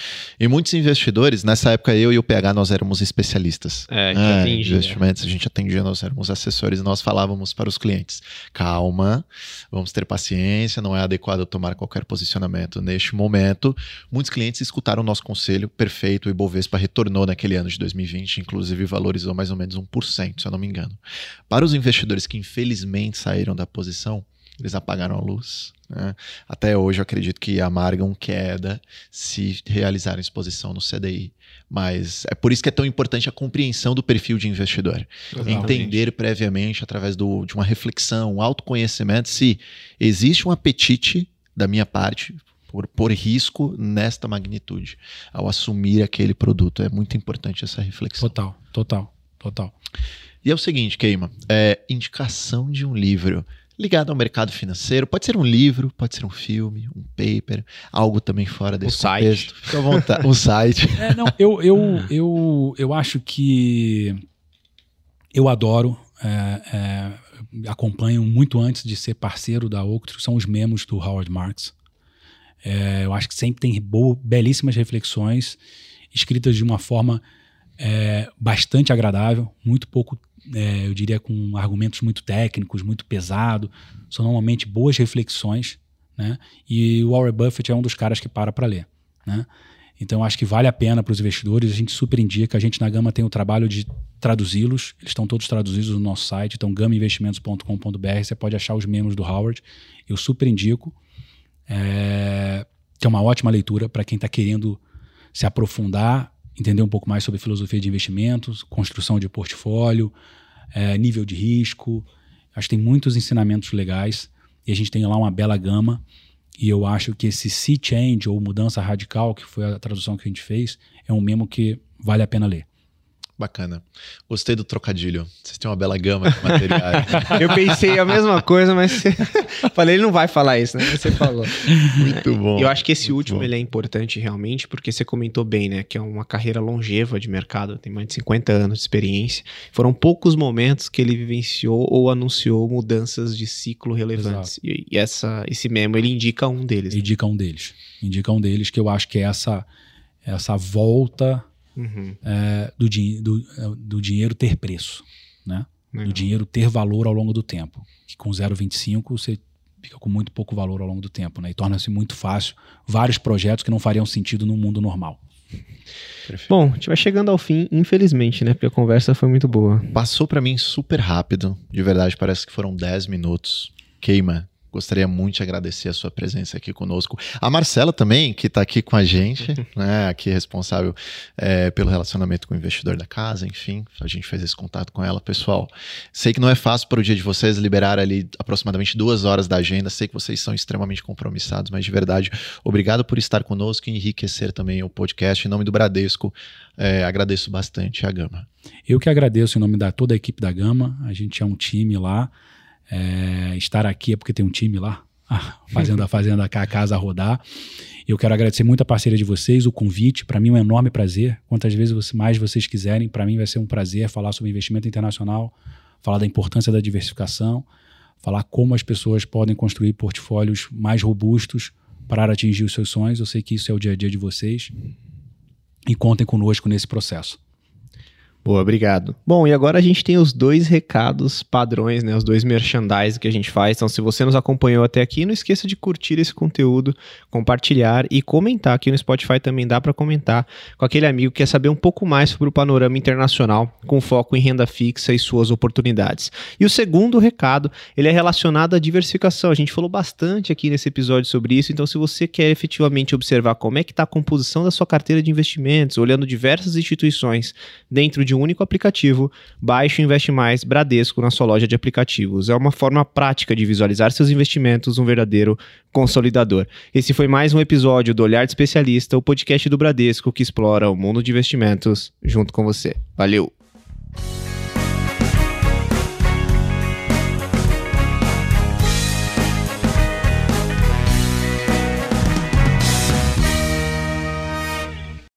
E muitos investidores, nessa época eu e o PH nós éramos especialistas. É, a gente é, atendia. Investimentos, a gente atendia, nós éramos assessores e nós falávamos para os clientes: calma, vamos ter paciência, não é adequado tomar qualquer posicionamento neste momento. Muitos clientes escutaram o nosso conselho, perfeito, o Ibovespa retornou naquele ano de 2020, inclusive valorizou mais ou menos 1%, se eu não me engano. Para os investidores que infelizmente saíram da posição, eles apagaram a luz. Né? Até hoje eu acredito que amargam queda se realizarem exposição no CDI. Mas é por isso que é tão importante a compreensão do perfil de investidor. Exatamente. Entender previamente, através do, de uma reflexão, um autoconhecimento, se existe um apetite da minha parte por, por risco nesta magnitude ao assumir aquele produto. É muito importante essa reflexão. Total, total, total. E é o seguinte, Keima, é indicação de um livro ligado ao mercado financeiro. Pode ser um livro, pode ser um filme, um paper, algo também fora desse um contexto. Site. Fica à vontade. um site. É, não, eu, eu, [LAUGHS] eu, eu acho que eu adoro, é, é, acompanho muito antes de ser parceiro da Octro, são os memos do Howard Marks. É, eu acho que sempre tem boa, belíssimas reflexões escritas de uma forma é, bastante agradável, muito pouco é, eu diria com argumentos muito técnicos, muito pesado. São normalmente boas reflexões, né? E o Warren Buffett é um dos caras que para para ler, né? Então acho que vale a pena para os investidores. A gente super indica. A gente na Gama tem o trabalho de traduzi-los. Eles estão todos traduzidos no nosso site. Então gamainvestimentos.com.br. Você pode achar os membros do Howard. Eu super indico. É, que é uma ótima leitura para quem está querendo se aprofundar entender um pouco mais sobre filosofia de investimentos, construção de portfólio, é, nível de risco. Acho que tem muitos ensinamentos legais e a gente tem lá uma bela gama. E eu acho que esse Sea Change ou Mudança Radical, que foi a tradução que a gente fez, é um memo que vale a pena ler. Bacana. Gostei do trocadilho. Vocês têm uma bela gama de materiais. [LAUGHS] eu pensei a mesma coisa, mas [LAUGHS] falei, ele não vai falar isso, né? Você falou. Muito bom. Eu acho que esse último ele é importante realmente, porque você comentou bem, né? Que é uma carreira longeva de mercado, tem mais de 50 anos de experiência. Foram poucos momentos que ele vivenciou ou anunciou mudanças de ciclo relevantes. E, e, essa, esse memo, ele indica um deles. Né? Indica um deles. Indica um deles que eu acho que é essa, essa volta uhum. é, do, do, é, do, dinheiro ter preço, né? Uhum. Do dinheiro ter valor ao longo do tempo. Que com 0,25 você fica com muito pouco valor ao longo do tempo, né? E torna-se muito fácil vários projetos que não fariam sentido no mundo normal. Perfeito. Bom, a gente vai chegando ao fim, infelizmente, né? Porque a conversa foi muito boa. Passou para mim super rápido. De verdade, parece que foram 10 minutos. Queima Gostaria muito de agradecer a sua presença aqui conosco. A Marcela também, que está aqui com a gente, [LAUGHS] né, aqui responsável é, pelo relacionamento com o investidor da casa, enfim, a gente fez esse contato com ela. Pessoal, sei que não é fácil para o dia de vocês liberar ali aproximadamente duas horas da agenda, sei que vocês são extremamente compromissados, mas de verdade, obrigado por estar conosco e enriquecer também o podcast. Em nome do Bradesco, é, agradeço bastante a Gama. Eu que agradeço em nome da toda a equipe da Gama, a gente é um time lá. É, estar aqui é porque tem um time lá, fazendo, fazendo a casa rodar. Eu quero agradecer muito a parceria de vocês, o convite. Para mim é um enorme prazer. Quantas vezes mais vocês quiserem, para mim vai ser um prazer falar sobre investimento internacional, falar da importância da diversificação, falar como as pessoas podem construir portfólios mais robustos para atingir os seus sonhos. Eu sei que isso é o dia a dia de vocês. E contem conosco nesse processo. Boa, obrigado. Bom, e agora a gente tem os dois recados padrões, né? Os dois merchandise que a gente faz. Então, se você nos acompanhou até aqui, não esqueça de curtir esse conteúdo, compartilhar e comentar. Aqui no Spotify também dá para comentar com aquele amigo que quer saber um pouco mais sobre o panorama internacional, com foco em renda fixa e suas oportunidades. E o segundo recado, ele é relacionado à diversificação. A gente falou bastante aqui nesse episódio sobre isso. Então, se você quer efetivamente observar como é que está a composição da sua carteira de investimentos, olhando diversas instituições dentro de de um único aplicativo, baixe o Investe Mais Bradesco na sua loja de aplicativos. É uma forma prática de visualizar seus investimentos, um verdadeiro consolidador. Esse foi mais um episódio do Olhar de Especialista, o podcast do Bradesco que explora o mundo de investimentos junto com você. Valeu!